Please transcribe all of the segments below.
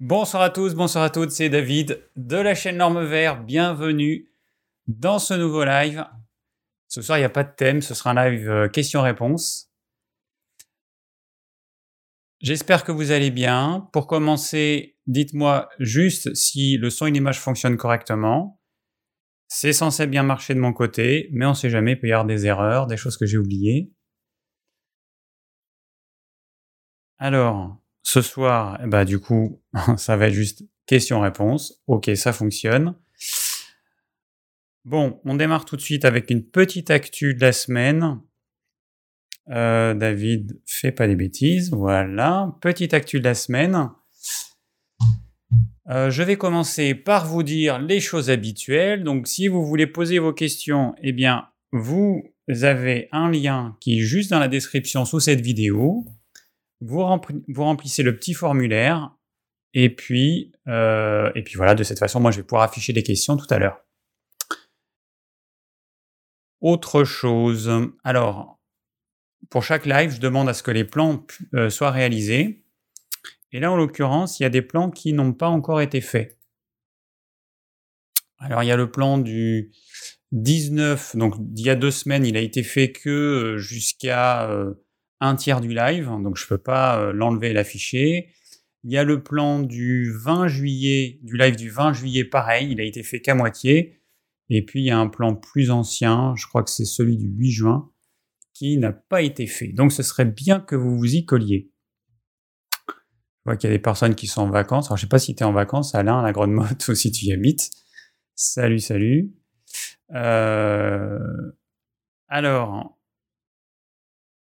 Bonsoir à tous, bonsoir à toutes, c'est David de la chaîne Norme Vert. Bienvenue dans ce nouveau live. Ce soir, il n'y a pas de thème, ce sera un live euh, questions-réponses. J'espère que vous allez bien. Pour commencer, dites-moi juste si le son et l'image fonctionnent correctement. C'est censé bien marcher de mon côté, mais on ne sait jamais, il peut y avoir des erreurs, des choses que j'ai oubliées. Alors, ce soir, bah, du coup, ça va être juste question-réponse. Ok, ça fonctionne. Bon, on démarre tout de suite avec une petite actu de la semaine. Euh, David, fais pas des bêtises. Voilà, petite actu de la semaine. Euh, je vais commencer par vous dire les choses habituelles. Donc, si vous voulez poser vos questions, eh bien, vous avez un lien qui est juste dans la description sous cette vidéo. Vous, remplissez le petit formulaire. Et puis, euh, et puis voilà, de cette façon, moi, je vais pouvoir afficher les questions tout à l'heure. Autre chose. Alors, pour chaque live, je demande à ce que les plans euh, soient réalisés. Et là, en l'occurrence, il y a des plans qui n'ont pas encore été faits. Alors, il y a le plan du 19, donc d'il y a deux semaines, il a été fait que euh, jusqu'à un tiers du live, donc je ne peux pas l'enlever et l'afficher. Il y a le plan du 20 juillet, du live du 20 juillet, pareil, il a été fait qu'à moitié. Et puis il y a un plan plus ancien, je crois que c'est celui du 8 juin, qui n'a pas été fait. Donc ce serait bien que vous vous y colliez. Je vois qu'il y a des personnes qui sont en vacances. Alors je ne sais pas si tu es en vacances, Alain, la Grande Motte, ou si tu y habites. Salut, salut. Euh, alors,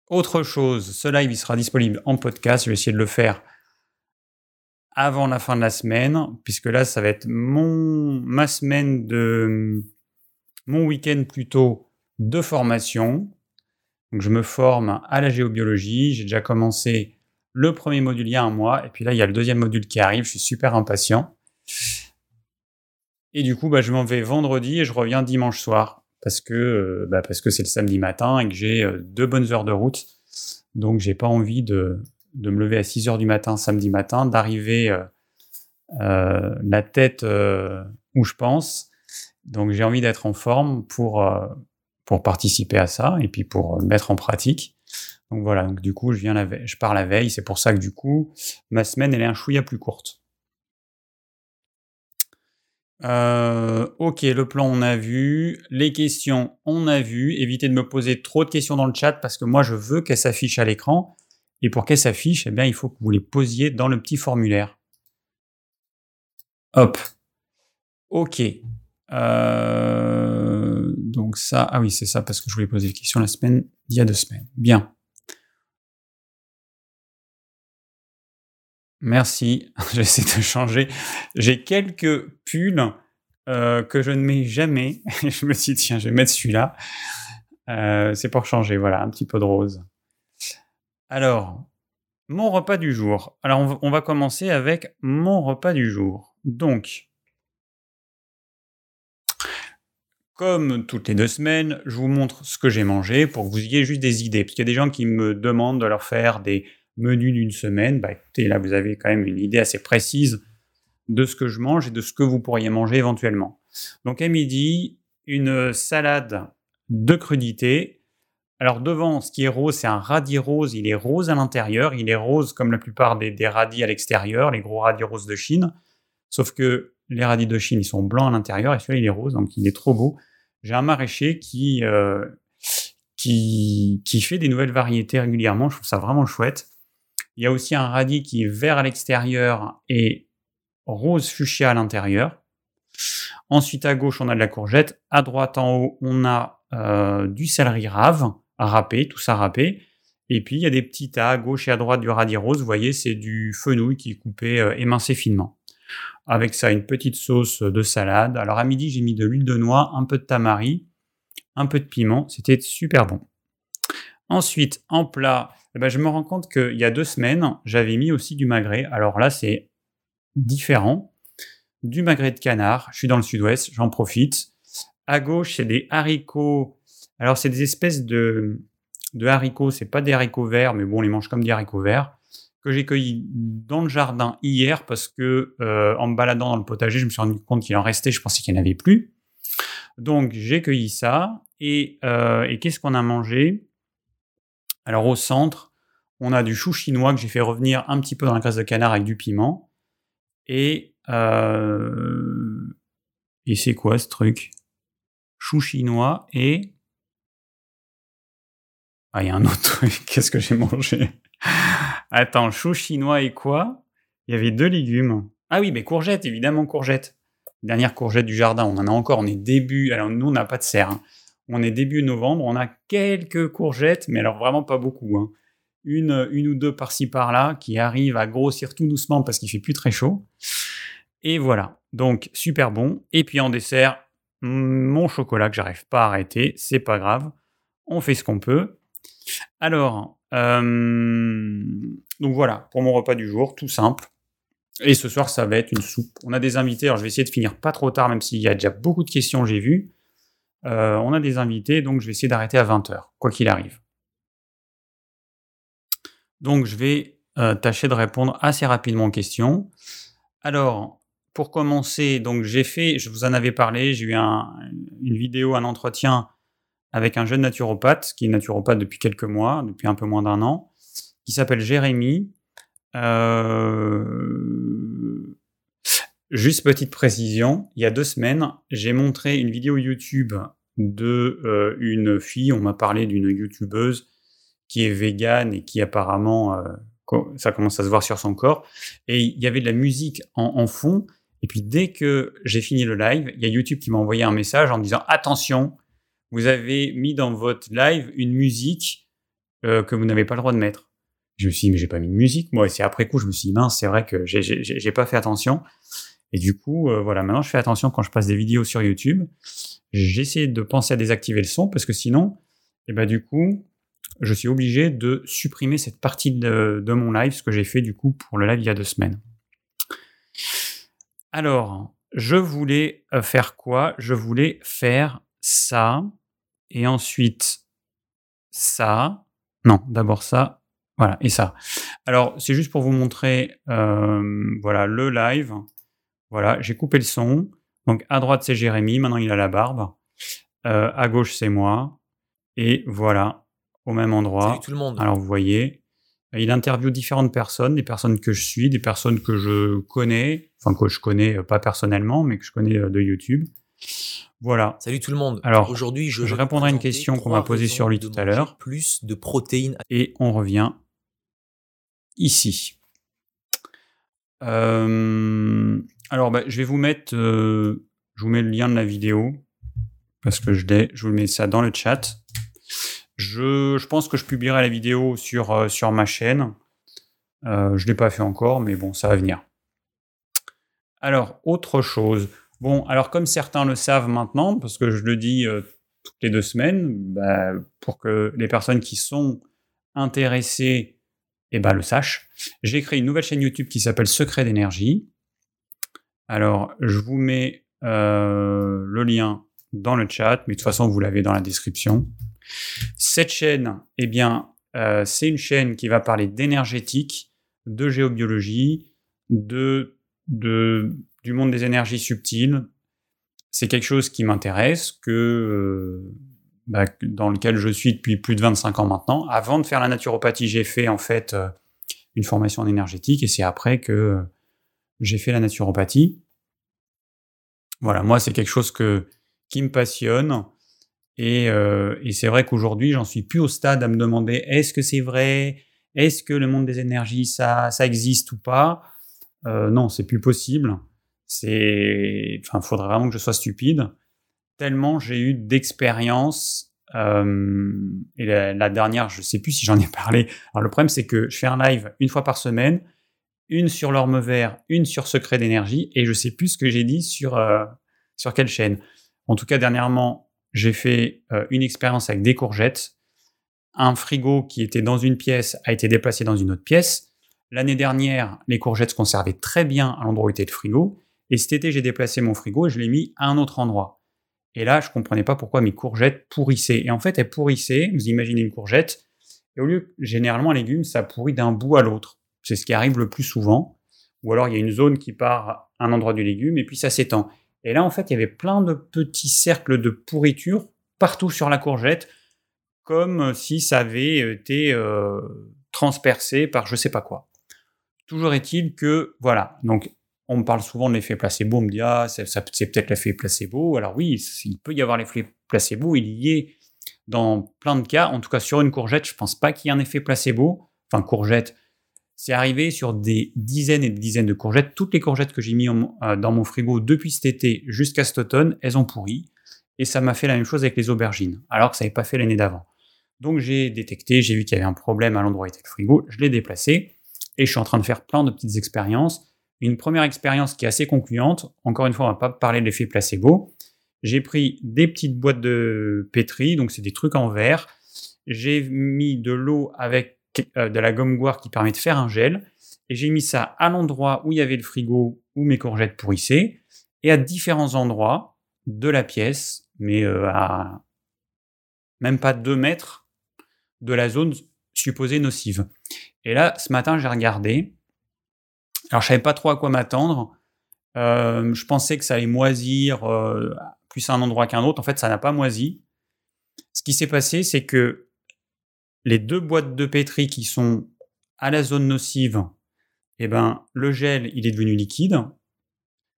autre chose, ce live il sera disponible en podcast. Je vais essayer de le faire avant la fin de la semaine, puisque là, ça va être mon, ma semaine de, mon week-end plutôt de formation. Donc, je me forme à la géobiologie. J'ai déjà commencé le premier module il y a un mois, et puis là, il y a le deuxième module qui arrive. Je suis super impatient. Et du coup, bah, je m'en vais vendredi et je reviens dimanche soir parce que euh, bah, parce que c'est le samedi matin et que j'ai euh, deux bonnes heures de route. Donc, j'ai pas envie de, de me lever à 6 heures du matin samedi matin, d'arriver euh, la tête où je pense. Donc j'ai envie d'être en forme pour, pour participer à ça et puis pour mettre en pratique. Donc voilà, donc du coup je, viens je pars la veille, c'est pour ça que du coup ma semaine elle est un chouïa plus courte. Ok, le plan on a vu, les questions on a vu. Évitez de me poser trop de questions dans le chat parce que moi je veux qu'elles s'affichent à l'écran. Et pour qu'elle s'affiche, eh bien, il faut que vous les posiez dans le petit formulaire. Hop. OK. Euh, donc ça, ah oui, c'est ça parce que je voulais poser une question la semaine il y a deux semaines. Bien. Merci. J'essaie de changer. J'ai quelques pulls euh, que je ne mets jamais. je me suis dit, tiens, je vais mettre celui-là. Euh, c'est pour changer, voilà, un petit peu de rose. Alors, mon repas du jour. Alors, on va commencer avec mon repas du jour. Donc, comme toutes les deux semaines, je vous montre ce que j'ai mangé pour que vous ayez juste des idées. Parce qu'il y a des gens qui me demandent de leur faire des menus d'une semaine. Bah écoutez, là, vous avez quand même une idée assez précise de ce que je mange et de ce que vous pourriez manger éventuellement. Donc, à midi, une salade de crudité alors devant, ce qui est rose, c'est un radis rose. Il est rose à l'intérieur. Il est rose comme la plupart des, radis à l'extérieur, les gros radis roses de Chine. Sauf que les radis de Chine, ils sont blancs à l'intérieur et celui-là, il est rose, donc il est trop beau. J'ai un maraîcher qui, euh, qui, qui fait des nouvelles variétés régulièrement. Je trouve ça vraiment chouette. Il y a aussi un radis qui est vert à l'extérieur et rose fuchsia à l'intérieur. Ensuite, à gauche, on a de la courgette. À droite, en haut, on a euh, du céleri rave râpé, tout ça râpé. Et puis il y a des petits tas à gauche et à droite du radis rose. Vous voyez, c'est du fenouil qui est coupé euh, émincé finement. Avec ça, une petite sauce de salade. Alors à midi, j'ai mis de l'huile de noix, un peu de tamari, un peu de piment. C'était super bon. Ensuite, en plat, eh ben, je me rends compte qu'il y a deux semaines, j'avais mis aussi du magret. Alors là, c'est différent. Du magret de canard. Je suis dans le sud-ouest, j'en profite. À gauche, c'est des haricots alors, c'est des espèces de, de haricots, c'est pas des haricots verts, mais bon, on les mange comme des haricots verts, que j'ai cueilli dans le jardin hier parce que euh, en me baladant dans le potager, je me suis rendu compte qu'il en restait, je pensais qu'il n'y en avait plus. Donc j'ai cueilli ça et, euh, et qu'est-ce qu'on a mangé? Alors au centre, on a du chou chinois que j'ai fait revenir un petit peu dans la graisse de canard avec du piment. Et, euh, et c'est quoi ce truc? Chou chinois et... Ah, il y a un autre truc. Qu'est-ce que j'ai mangé? Attends, chou chinois et quoi? Il y avait deux légumes. Ah oui, mais courgettes, évidemment, courgettes. Dernière courgette du jardin, on en a encore, on est début. Alors nous, on n'a pas de serre. Hein. On est début novembre, on a quelques courgettes, mais alors vraiment pas beaucoup. Hein. Une, ou deux par-ci par-là qui arrivent à grossir tout doucement parce qu'il fait plus très chaud. Et voilà, donc super bon. Et puis en dessert, mon chocolat que j'arrive pas à arrêter, c'est pas grave, on fait ce qu'on peut. Alors, euh, donc voilà, pour mon repas du jour, tout simple. Et ce soir, ça va être une soupe. On a des invités, alors je vais essayer de finir pas trop tard, même s'il y a déjà beaucoup de questions, j'ai vu. Euh, on a des invités, donc je vais essayer d'arrêter à 20h, quoi qu'il arrive. Donc je vais euh, tâcher de répondre assez rapidement aux questions. Alors, pour commencer, donc j'ai fait, je vous en avais parlé, j'ai eu une vidéo, un entretien avec un jeune naturopathe, qui est naturopathe depuis quelques mois, depuis un peu moins d'un an, qui s'appelle Jérémy. Euh, juste petite précision, il y a deux semaines, j'ai montré une vidéo YouTube de euh, une fille, on m'a parlé d'une youtubeuse qui est végane et qui apparemment, euh, ça commence à se voir sur son corps, et il y avait de la musique en, fond, et puis dès que j'ai fini le live, il y a YouTube qui m'a envoyé un message en disant attention, vous avez mis dans votre live une musique euh, que vous n'avez pas le droit de mettre. Je me suis dit, mais j'ai pas mis de musique, moi. Et c'est après coup, je me suis dit, mince, c'est vrai que j'ai pas fait attention. Et du coup, euh, voilà, maintenant, je fais attention quand je passe des vidéos sur YouTube. J'essaie de penser à désactiver le son parce que sinon, eh ben, du coup, je suis obligé de supprimer cette partie de, de mon live, ce que j'ai fait du coup pour le live il y a deux semaines. Alors, je voulais euh, faire quoi? Je voulais faire ça et ensuite ça. Non, d'abord ça. Voilà, et ça. Alors, c'est juste pour vous montrer euh, voilà, le live. Voilà, j'ai coupé le son. Donc, à droite, c'est Jérémy. Maintenant, il a la barbe. Euh, à gauche, c'est moi. Et voilà, au même endroit. Salut tout le monde. Alors, vous voyez, il interviewe différentes personnes, des personnes que je suis, des personnes que je connais, enfin, que je connais euh, pas personnellement, mais que je connais de YouTube. Voilà. Salut tout le monde. Alors, aujourd'hui, je, répondrai à une question qu'on m'a posée sur lui tout à l'heure. Plus de protéines. Et on revient ici. Euh, alors, bah, je vais vous mettre, euh, je vous mets le lien de la vidéo parce que je l'ai. Je vous mets ça dans le chat. Je, pense que je publierai la vidéo sur, euh, ma chaîne. je ne l'ai pas fait encore, mais bon, ça va venir. Alors, autre chose. Bon, alors comme certains le savent maintenant, parce que je le dis euh, toutes les deux semaines, bah, pour que les personnes qui sont intéressées eh ben, le sachent, j'ai créé une nouvelle chaîne YouTube qui s'appelle Secret d'énergie. Alors, je vous mets euh, le lien dans le chat, mais de toute façon, vous l'avez dans la description. Cette chaîne, eh bien, euh, c'est une chaîne qui va parler d'énergétique, de géobiologie, de, du monde des énergies subtiles. C'est quelque chose qui m'intéresse, que euh, bah, dans lequel je suis depuis plus de 25 ans maintenant. Avant de faire la naturopathie, j'ai fait en fait une formation en énergétique et c'est après que j'ai fait la naturopathie. Voilà, moi c'est quelque chose que, qui me passionne. Et, et c'est vrai qu'aujourd'hui, j'en suis plus au stade à me demander est-ce que c'est vrai? Est-ce que le monde des énergies, ça, ça existe ou pas? Euh, Non, c'est plus possible. C'est, enfin, faudrait vraiment que je sois stupide. Tellement j'ai eu d'expérience. Euh, et la, dernière, je sais plus si j'en ai parlé. Alors le problème, c'est que je fais un live une fois par semaine, une sur l'orme vert, une sur secret d'énergie, et je sais plus ce que j'ai dit sur euh, sur quelle chaîne. En tout cas, dernièrement, j'ai fait euh, une expérience avec des courgettes. Un frigo qui était dans une pièce a été déplacé dans une autre pièce. L'année dernière, les courgettes se conservaient très bien à l'endroit où était le frigo. Et cet été, j'ai déplacé mon frigo et je l'ai mis à un autre endroit. Et là, je ne comprenais pas pourquoi mes courgettes pourrissaient. Et en fait, elles pourrissaient. Vous imaginez une courgette. Et au lieu, généralement, un légume, ça pourrit d'un bout à l'autre. C'est ce qui arrive le plus souvent. Ou alors il y a une zone qui part à un endroit du légume et puis ça s'étend. Et là, en fait, il y avait plein de petits cercles de pourriture partout sur la courgette, comme si ça avait été euh, transpercé par je sais pas quoi. Toujours est-il que, voilà, donc on me parle souvent de l'effet placebo, on me dit, ah, c'est, peut-être l'effet placebo. Alors oui, il peut y avoir l'effet placebo, il y est dans plein de cas. En tout cas, sur une courgette, je pense pas qu'il y ait un effet placebo. Enfin, courgette, c'est arrivé sur des dizaines et des dizaines de courgettes. Toutes les courgettes que j'ai mis euh, dans mon frigo depuis cet été jusqu'à cet automne, elles ont pourri. Et ça m'a fait la même chose avec les aubergines, alors que ça n'avait pas fait l'année d'avant. Donc j'ai détecté, j'ai vu qu'il y avait un problème à l'endroit où était le frigo, je l'ai déplacé et je suis en train de faire plein de petites expériences. Une première expérience qui est assez concluante, encore une fois, on va pas parler de l'effet placebo. J'ai pris des petites boîtes de pétri, donc c'est des trucs en verre. J'ai mis de l'eau avec de la gomme goire qui permet de faire un gel. Et j'ai mis ça à l'endroit où il y avait le frigo où mes courgettes pourrissaient et à différents endroits de la pièce, mais euh, à même pas 2 mètres de la zone supposée nocive. Et là, ce matin, j'ai regardé. Alors, je savais pas trop à quoi m'attendre. Euh, je pensais que ça allait moisir euh, plus à un endroit qu'un autre. En fait, ça n'a pas moisi. Ce qui s'est passé, c'est que les deux boîtes de pétri qui sont à la zone nocive, eh ben, le gel, il est devenu liquide.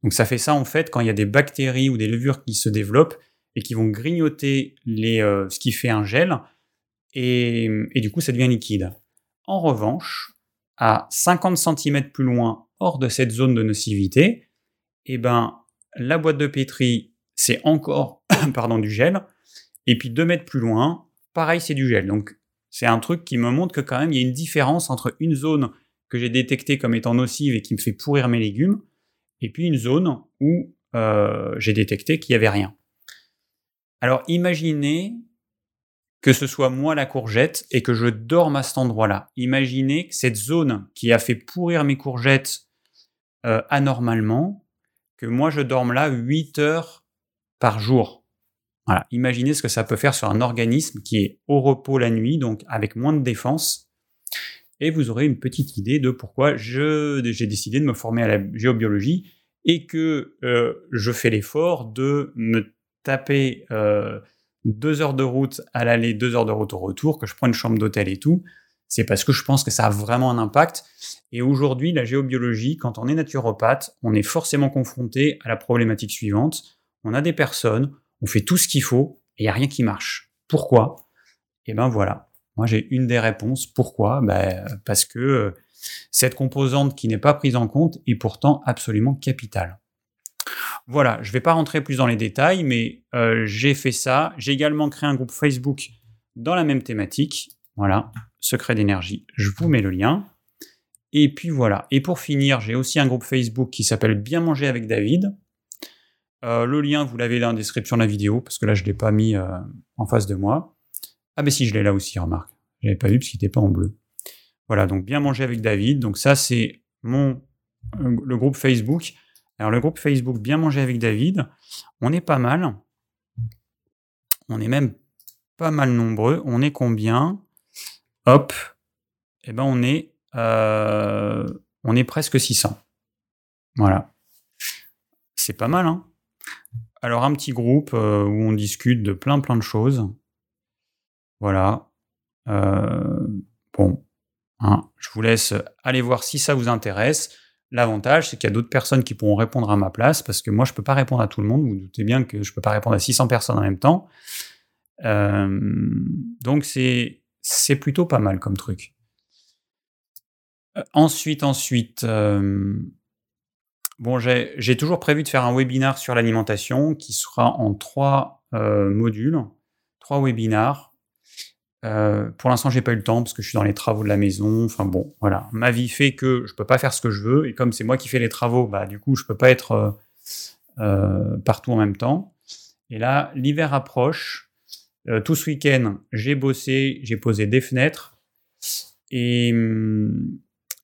Donc, ça fait ça, en fait, quand il y a des bactéries ou des levures qui se développent et qui vont grignoter les, euh, ce qui fait un gel. Et, et du coup, ça devient liquide. En revanche, à 50 cm plus loin, hors de cette zone de nocivité, eh ben, la boîte de pétri, c'est encore pardon, du gel. Et puis 2 mètres plus loin, pareil, c'est du gel. Donc, c'est un truc qui me montre que quand même, il y a une différence entre une zone que j'ai détectée comme étant nocive et qui me fait pourrir mes légumes, et puis une zone où euh, j'ai détecté qu'il n'y avait rien. Alors imaginez que ce soit moi la courgette et que je dorme à cet endroit-là. Imaginez que cette zone qui a fait pourrir mes courgettes euh, anormalement, que moi je dorme là 8 heures par jour. Voilà. Imaginez ce que ça peut faire sur un organisme qui est au repos la nuit, donc avec moins de défense. Et vous aurez une petite idée de pourquoi j'ai décidé de me former à la géobiologie et que euh, je fais l'effort de me taper euh, deux heures de route à l'aller, deux heures de route au retour, que je prends une chambre d'hôtel et tout, c'est parce que je pense que ça a vraiment un impact. Et aujourd'hui, la géobiologie, quand on est naturopathe, on est forcément confronté à la problématique suivante. On a des personnes, on fait tout ce qu'il faut et il n'y a rien qui marche. Pourquoi? Eh ben voilà. Moi, j'ai une des réponses. Pourquoi? Ben, Parce que euh, cette composante qui n'est pas prise en compte est pourtant absolument capitale. Voilà, je ne vais pas rentrer plus dans les détails, mais euh, j'ai fait ça. J'ai également créé un groupe Facebook dans la même thématique. Voilà, secret d'énergie. Je vous mets le lien. Et puis voilà. Et pour finir, j'ai aussi un groupe Facebook qui s'appelle Bien manger avec David. Euh, le lien, vous l'avez là en description de la vidéo, parce que là, je ne l'ai pas mis euh, en face de moi. Ah ben si, je l'ai là aussi, remarque. Je l'avais pas vu parce qu'il n'était pas en bleu. Voilà, donc Bien manger avec David. Donc ça, c'est mon le groupe Facebook alors le groupe Facebook Bien manger avec David, on est pas mal. On est même pas mal nombreux. On est combien? Hop. Eh ben on est, euh, on est presque 600. Voilà. C'est pas mal, hein? Alors un petit groupe euh, où on discute de plein plein de choses. Voilà. Euh, bon. Hein, je vous laisse aller voir si ça vous intéresse. L'avantage, c'est qu'il y a d'autres personnes qui pourront répondre à ma place, parce que moi, je ne peux pas répondre à tout le monde. Vous, doutez bien que je ne peux pas répondre à 600 personnes en même temps. Euh, donc, c'est, plutôt pas mal comme truc. Ensuite, ensuite, bon, j'ai, toujours prévu de faire un webinar sur l'alimentation qui sera en trois modules, trois webinars. Euh, pour l'instant, j'ai pas eu le temps parce que je suis dans les travaux de la maison. Enfin bon, voilà. Ma vie fait que je peux pas faire ce que je veux et comme c'est moi qui fais les travaux, bah du coup, je peux pas être euh, euh, partout en même temps. Et là, l'hiver approche. tout ce week-end, j'ai bossé, j'ai posé des fenêtres et,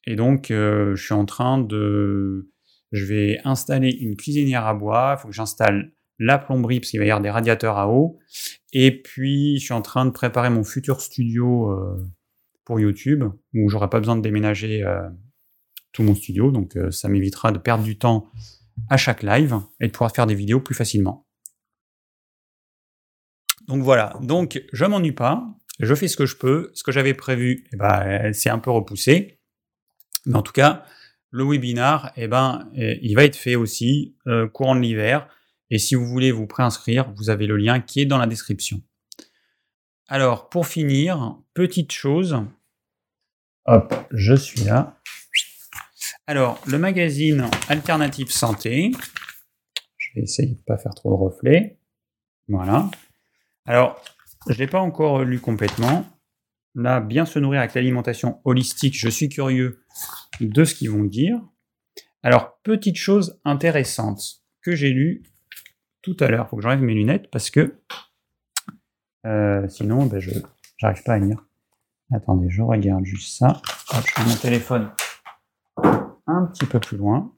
et donc je suis en train de, je vais installer une cuisinière à bois. Il faut que j'installe la plomberie parce qu'il va y avoir des radiateurs à eau. Et puis, je suis en train de préparer mon futur studio euh, pour YouTube, où j'aurai pas besoin de déménager euh, tout mon studio, donc euh, ça m'évitera de perdre du temps à chaque live et de pouvoir faire des vidéos plus facilement. Donc voilà, donc je m'ennuie pas, je fais ce que je peux, ce que j'avais prévu, eh ben, c'est un peu repoussé, mais en tout cas, le webinar, eh ben, eh, il va être fait aussi euh, courant de l'hiver, et si vous voulez vous préinscrire, vous avez le lien qui est dans la description. Alors, pour finir, petite chose, hop, je suis là. Alors, le magazine Alternative Santé, je vais essayer de ne pas faire trop de reflets. Voilà. Alors, je ne l'ai pas encore lu complètement. Là, bien se nourrir avec l'alimentation holistique, je suis curieux de ce qu'ils vont dire. Alors, petite chose intéressante que j'ai lu tout à l'heure. Il faut que j'enlève mes lunettes parce que euh, sinon, ben, je n'arrive pas à lire. Attendez, je regarde juste ça. je mets mon téléphone un petit peu plus loin.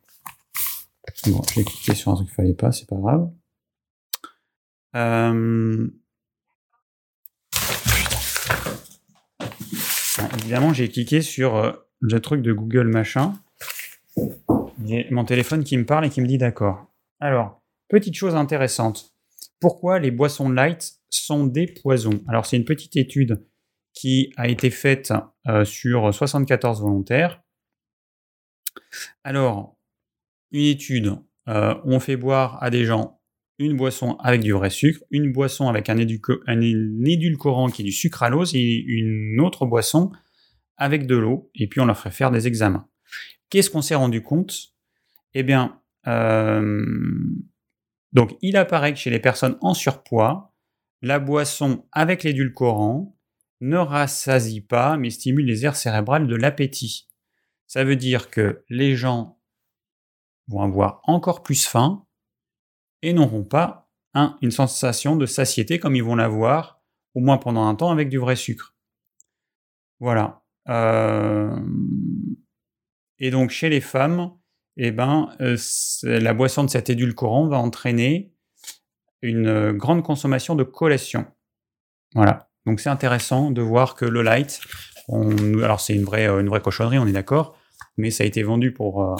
Bon, j'ai cliqué sur un truc qu'il fallait pas, c'est pas grave. Euh, évidemment, j'ai cliqué sur euh, le truc de Google machin. J'ai mon téléphone qui me parle et qui me dit d'accord. Alors, petite chose intéressante. Pourquoi les boissons light sont des poisons? Alors, c'est une petite étude qui a été faite euh, sur 74 volontaires. Alors, une étude, euh, on fait boire à des gens une boisson avec du vrai sucre, une boisson avec un, édulcorant qui est du sucralose et une autre boisson avec de l'eau, et puis on leur ferait faire des examens. Qu'est-ce qu'on s'est rendu compte? Eh bien, euh, donc il apparaît que chez les personnes en surpoids, la boisson avec l'édulcorant ne rassasie pas, mais stimule les aires cérébrales de l'appétit. Ça veut dire que les gens vont avoir encore plus faim et n'auront pas une sensation de satiété comme ils vont l'avoir, au moins pendant un temps, avec du vrai sucre. Voilà. Euh, et donc chez les femmes, eh ben, euh, la boisson de cet édulcorant va entraîner une euh, grande consommation de collation. Voilà. Donc c'est intéressant de voir que le light, alors c'est une vraie, une vraie cochonnerie, on est d'accord, mais ça a été vendu pour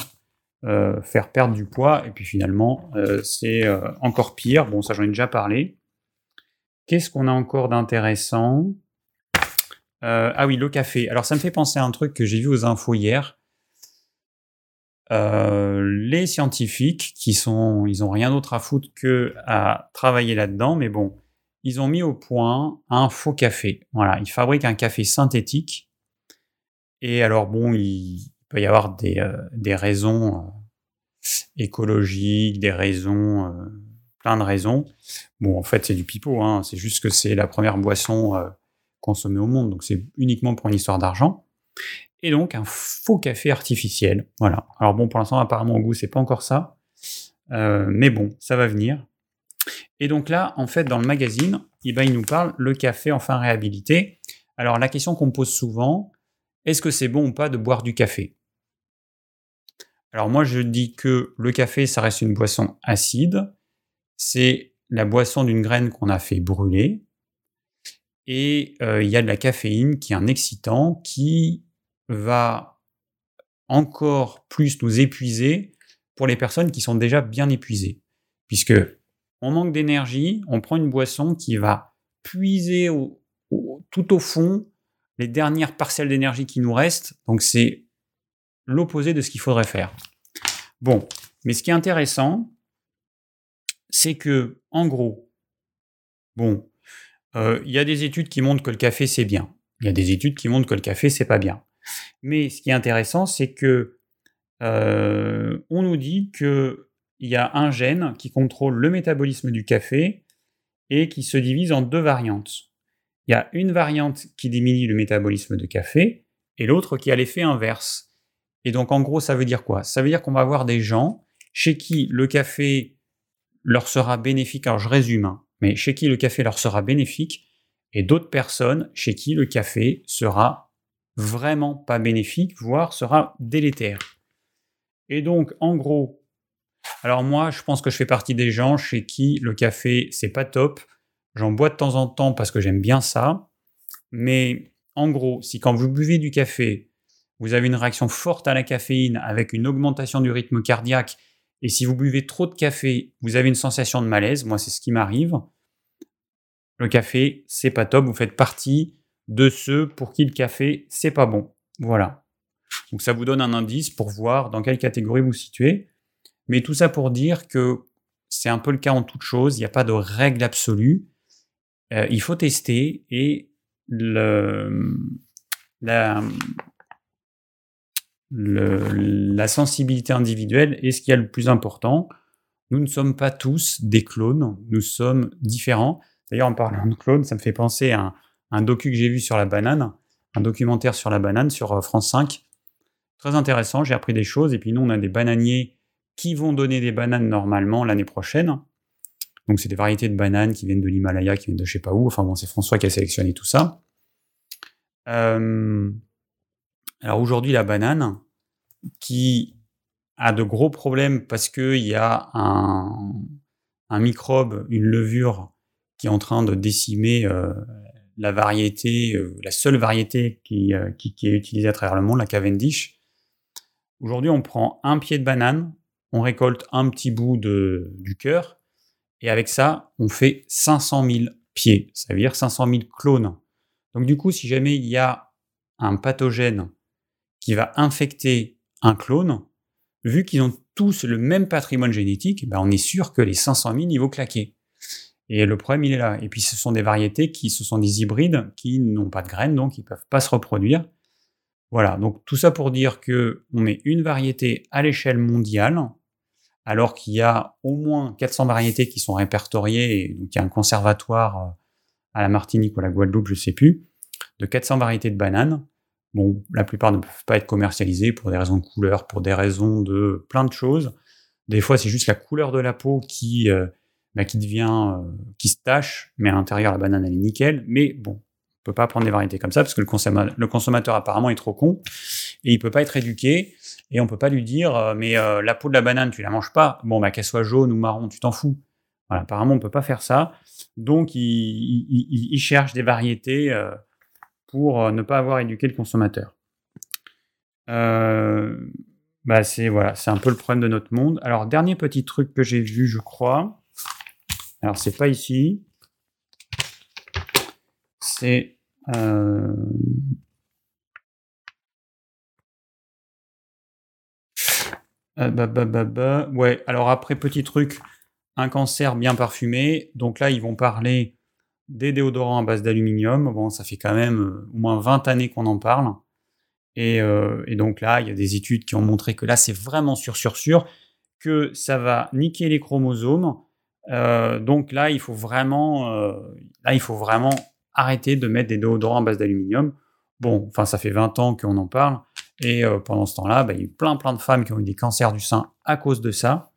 faire perdre du poids, et puis finalement c'est encore pire. Bon, ça j'en ai déjà parlé. Qu'est-ce qu'on a encore d'intéressant? Euh, ah oui, le café. Alors ça me fait penser à un truc que j'ai vu aux infos hier. Euh, les scientifiques qui sont, ils ont rien d'autre à foutre que à travailler là-dedans, mais bon, ils ont mis au point un faux café. Voilà, ils fabriquent un café synthétique. Et alors bon, il peut y avoir des, euh, raisons écologiques, des raisons, plein de raisons. Bon, en fait, c'est du pipeau. Hein. C'est juste que c'est la première boisson consommé au monde, donc c'est uniquement pour une histoire d'argent. Et donc un faux café artificiel. Voilà. Alors bon, pour l'instant, apparemment au goût, c'est pas encore ça. Euh, mais bon, ça va venir. Et donc là, en fait, dans le magazine, eh ben, il nous parle le café enfin réhabilité. Alors la question qu'on me pose souvent, est-ce que c'est bon ou pas de boire du café? Alors moi, je dis que le café, ça reste une boisson acide. C'est la boisson d'une graine qu'on a fait brûler. Et il y a de la caféine qui est un excitant qui va encore plus nous épuiser pour les personnes qui sont déjà bien épuisées. Puisque on manque d'énergie, on prend une boisson qui va puiser tout au fond les dernières parcelles d'énergie qui nous restent. Donc c'est l'opposé de ce qu'il faudrait faire. Bon, mais ce qui est intéressant, c'est que, en gros, bon, euh, il y a des études qui montrent que le café c'est bien. Il y a des études qui montrent que le café c'est pas bien. Mais ce qui est intéressant, c'est que euh, on nous dit qu'il y a un gène qui contrôle le métabolisme du café et qui se divise en deux variantes. Il y a une variante qui diminue le métabolisme du café et l'autre qui a l'effet inverse. Et donc en gros, ça veut dire quoi? Ça veut dire qu'on va avoir des gens chez qui le café leur sera bénéfique. Alors je résume, hein mais chez qui le café leur sera bénéfique, et d'autres personnes chez qui le café sera vraiment pas bénéfique, voire sera délétère. Et donc, en gros, alors moi, je pense que je fais partie des gens chez qui le café, c'est pas top. J'en bois de temps en temps parce que j'aime bien ça. Mais en gros, si quand vous buvez du café, vous avez une réaction forte à la caféine avec une augmentation du rythme cardiaque, et si vous buvez trop de café, vous avez une sensation de malaise, moi c'est ce qui m'arrive. Le café, c'est pas top, vous faites partie de ceux pour qui le café, c'est pas bon. Voilà. Donc ça vous donne un indice pour voir dans quelle catégorie vous situez. Mais tout ça pour dire que c'est un peu le cas en toute chose, il n'y a pas de règle absolue. Euh, il faut tester et le, la, la sensibilité individuelle est ce qui est le plus important. Nous ne sommes pas tous des clones, nous sommes différents. D'ailleurs, en parlant de clones, ça me fait penser à un, un docu que j'ai vu sur la banane, un documentaire sur la banane sur euh, France 5. Très intéressant, j'ai appris des choses. Et puis nous, on a des bananiers qui vont donner des bananes normalement l'année prochaine. Donc c'est des variétés de bananes qui viennent de l'Himalaya, qui viennent de je sais pas où. Enfin bon, c'est François qui a sélectionné tout ça. Euh, alors aujourd'hui, la banane, qui a de gros problèmes parce qu'il y a un, microbe, une levure qui est en train de décimer euh, la variété, euh, la seule variété qui, qui, est utilisée à travers le monde, la Cavendish. Aujourd'hui, on prend un pied de banane, on récolte un petit bout de, du cœur, et avec ça, on fait 500 000 pieds, ça veut dire 500 000 clones. Donc du coup, si jamais il y a un pathogène qui va infecter un clone, vu qu'ils ont tous le même patrimoine génétique, ben on est sûr que les 500 000, ils vont claquer. Et le problème, il est là. Et puis, ce sont des variétés qui, ce sont des hybrides qui n'ont pas de graines, donc ils ne peuvent pas se reproduire. Voilà. Donc, tout ça pour dire que on met une variété à l'échelle mondiale, alors qu'il y a au moins 400 variétés qui sont répertoriées, et donc il y a un conservatoire euh, à la Martinique ou à la Guadeloupe, je ne sais plus, de 400 variétés de bananes. Bon, la plupart ne peuvent pas être commercialisées pour des raisons de couleur, pour des raisons de plein de choses. Des fois, c'est juste la couleur de la peau qui, euh, bah, qui devient, euh, qui se tache, mais à l'intérieur, la banane, elle est nickel. Mais bon, on peut pas prendre des variétés comme ça parce que le consommateur, apparemment est trop con et il peut pas être éduqué et on peut pas lui dire, euh, mais la peau de la banane, tu la manges pas. Bon, bah, qu'elle soit jaune ou marron, tu t'en fous. Voilà, apparemment, on peut pas faire ça. Donc, il, il cherche des variétés pour euh, ne pas avoir éduqué le consommateur. Euh, bah c'est voilà, un peu le problème de notre monde. Alors dernier petit truc que j'ai vu, je crois. Alors c'est pas ici. C'est euh, bah, bah, bah, bah, ouais. Alors après petit truc, un cancer bien parfumé. Donc là ils vont parler des déodorants à base d'aluminium. Bon, ça fait quand même euh, au moins 20 années qu'on en parle. Euh, et, donc là, il y a des études qui ont montré que là, c'est vraiment sûr, sûr, sûr, que ça va niquer les chromosomes. Euh, donc là, il faut vraiment, là, il faut vraiment arrêter de mettre des déodorants à base d'aluminium. Bon, enfin, ça fait 20 ans qu'on en parle. Et pendant ce temps-là, bah, il y a eu plein, plein de femmes qui ont eu des cancers du sein à cause de ça.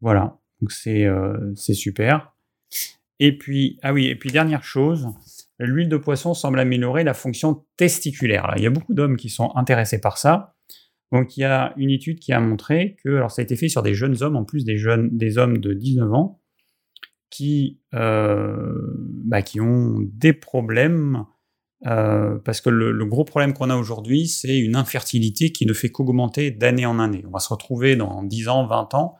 Voilà. Donc c'est super. Et puis, ah oui, et puis dernière chose, l'huile de poisson semble améliorer la fonction testiculaire. il y a beaucoup d'hommes qui sont intéressés par ça. Donc il y a une étude qui a montré que, alors ça a été fait sur des jeunes hommes, en plus des jeunes, des hommes de 19 ans, qui, euh, bah, qui ont des problèmes, euh, parce que le, le, gros problème qu'on a aujourd'hui, c'est une infertilité qui ne fait qu'augmenter d'année en année. On va se retrouver dans 10 ans, 20 ans,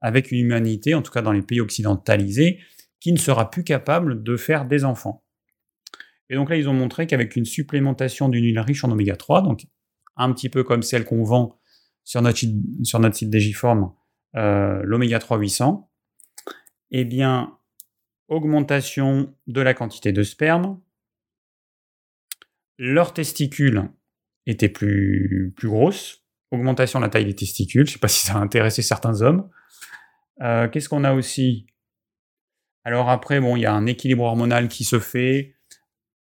avec une humanité, en tout cas dans les pays occidentalisés, qui ne sera plus capable de faire des enfants. Et donc là, ils ont montré qu'avec une supplémentation d'une huile riche en oméga 3, donc un petit peu comme celle qu'on vend sur notre, sur notre site Digiform, euh, l'oméga 3 800, eh bien, augmentation de la quantité de sperme, leurs testicules étaient plus, plus grosses, augmentation de la taille des testicules, je ne sais pas si ça a intéressé certains hommes. Euh, qu'est-ce qu'on a aussi? Alors après, bon, il y a un équilibre hormonal qui se fait,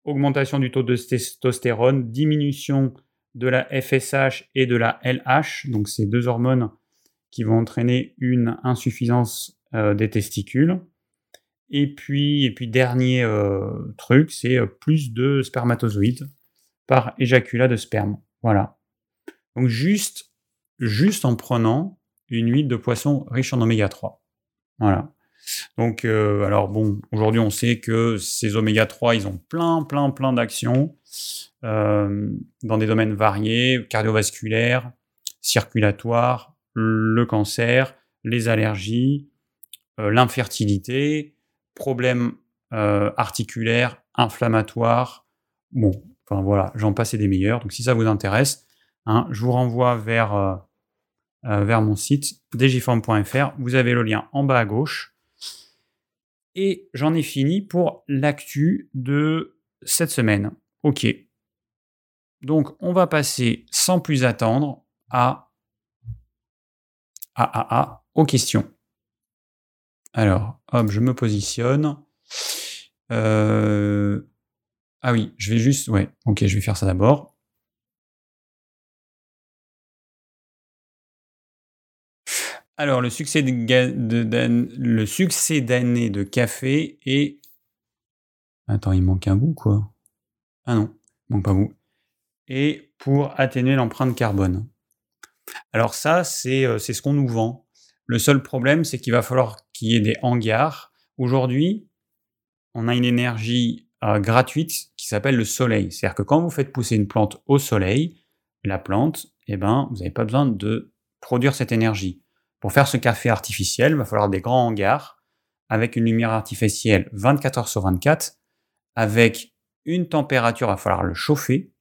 augmentation du taux de testostérone, diminution de la FSH et de la LH, donc ces deux hormones qui vont entraîner une insuffisance euh, des testicules. Et puis, et puis dernier euh, truc, c'est euh, plus de spermatozoïdes par éjaculat de sperme. Voilà. Donc juste, juste en prenant une huile de poisson riche en oméga 3. Voilà. Donc, euh, alors bon, aujourd'hui, on sait que ces oméga 3, ils ont plein, plein, plein d'actions. dans des domaines variés, cardiovasculaires, circulatoires, le cancer, les allergies, l'infertilité, problèmes articulaires, inflammatoires. Bon, enfin voilà, j'en passe des meilleurs. Donc si ça vous intéresse, hein, je vous renvoie vers euh, mon site digiform.fr. Vous avez le lien en bas à gauche. Et j'en ai fini pour l'actu de cette semaine. OK. Donc, on va passer sans plus attendre à, à, à, aux questions. Alors, hop, je me positionne. Euh, ah oui, je vais juste. Ouais, ok, je vais faire ça d'abord. Alors, le succès d'année de, café est. Attends, il manque un bout, quoi. Ah non, il manque pas bout. Et pour atténuer l'empreinte carbone. Alors, ça, euh, c'est ce qu'on nous vend. Le seul problème, c'est qu'il va falloir qu'il y ait des hangars. Aujourd'hui, on a une énergie euh, gratuite qui s'appelle le soleil. C'est-à-dire que quand vous faites pousser une plante au soleil, la plante, eh ben, vous n'avez pas besoin de produire cette énergie. Pour faire ce café artificiel, il va falloir des grands hangars avec une lumière artificielle 24 heures sur 24, avec une température, il va falloir le chauffer.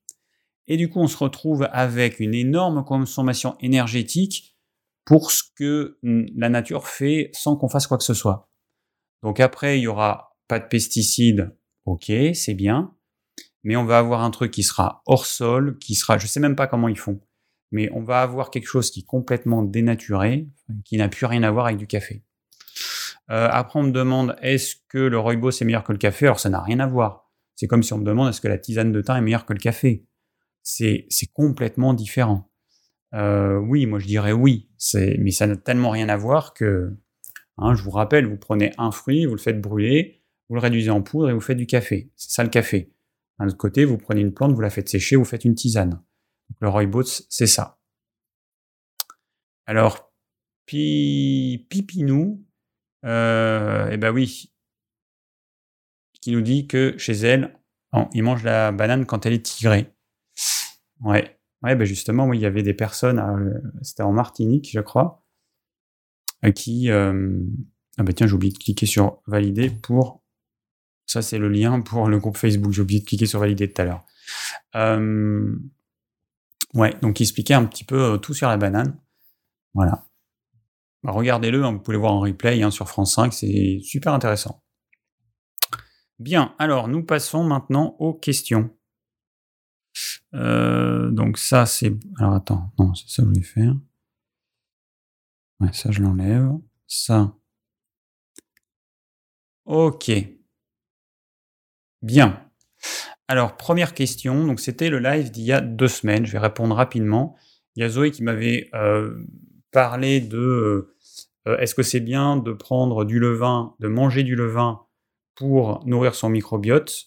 Et du coup, on se retrouve avec une énorme consommation énergétique pour ce que la nature fait sans qu'on fasse quoi que ce soit. Donc après, il y aura pas de pesticides, ok, c'est bien, mais on va avoir un truc qui sera hors sol, qui sera, je sais même pas comment ils font, mais on va avoir quelque chose qui est complètement dénaturé, qui n'a plus rien à voir avec du café. Euh, après, on me demande est-ce que le rooibos est meilleur que le café? Alors, ça n'a rien à voir. C'est comme si on me demande est-ce que la tisane de thym est meilleure que le café? C'est complètement différent. Euh, oui, moi je dirais oui, mais ça n'a tellement rien à voir que, hein, je vous rappelle, vous prenez un fruit, vous le faites brûler, vous le réduisez en poudre et vous faites du café. C'est ça le café. D'un autre côté, vous prenez une plante, vous la faites sécher, vous faites une tisane. Le rooibos, c'est ça. Alors, Pipinou, euh, eh ben oui, qui nous dit que chez elle, il mange la banane quand elle est tigrée. Ouais, ouais ben justement, oui, il y avait des personnes, c'était en Martinique, je crois, qui. Euh, ah ben tiens, j'ai oublié de cliquer sur valider pour. Ça, c'est le lien pour le groupe Facebook. J'ai oublié de cliquer sur valider tout à l'heure. Euh, Ouais, donc il expliquait un petit peu euh, tout sur la banane. Voilà. Bah, regardez-le, hein, vous pouvez le voir en replay hein, sur France 5, c'est super intéressant. Bien, alors nous passons maintenant aux questions. Euh, donc ça c'est... Alors attends, non, c'est ça que je voulais faire. Ouais, ça je l'enlève. Ça. Ok. Bien. Alors, première question, donc c'était le live d'il y a deux semaines, je vais répondre rapidement. Il y a Zoé qui m'avait euh, parlé de euh, euh, est-ce que c'est bien de prendre du levain, de manger du levain pour nourrir son microbiote?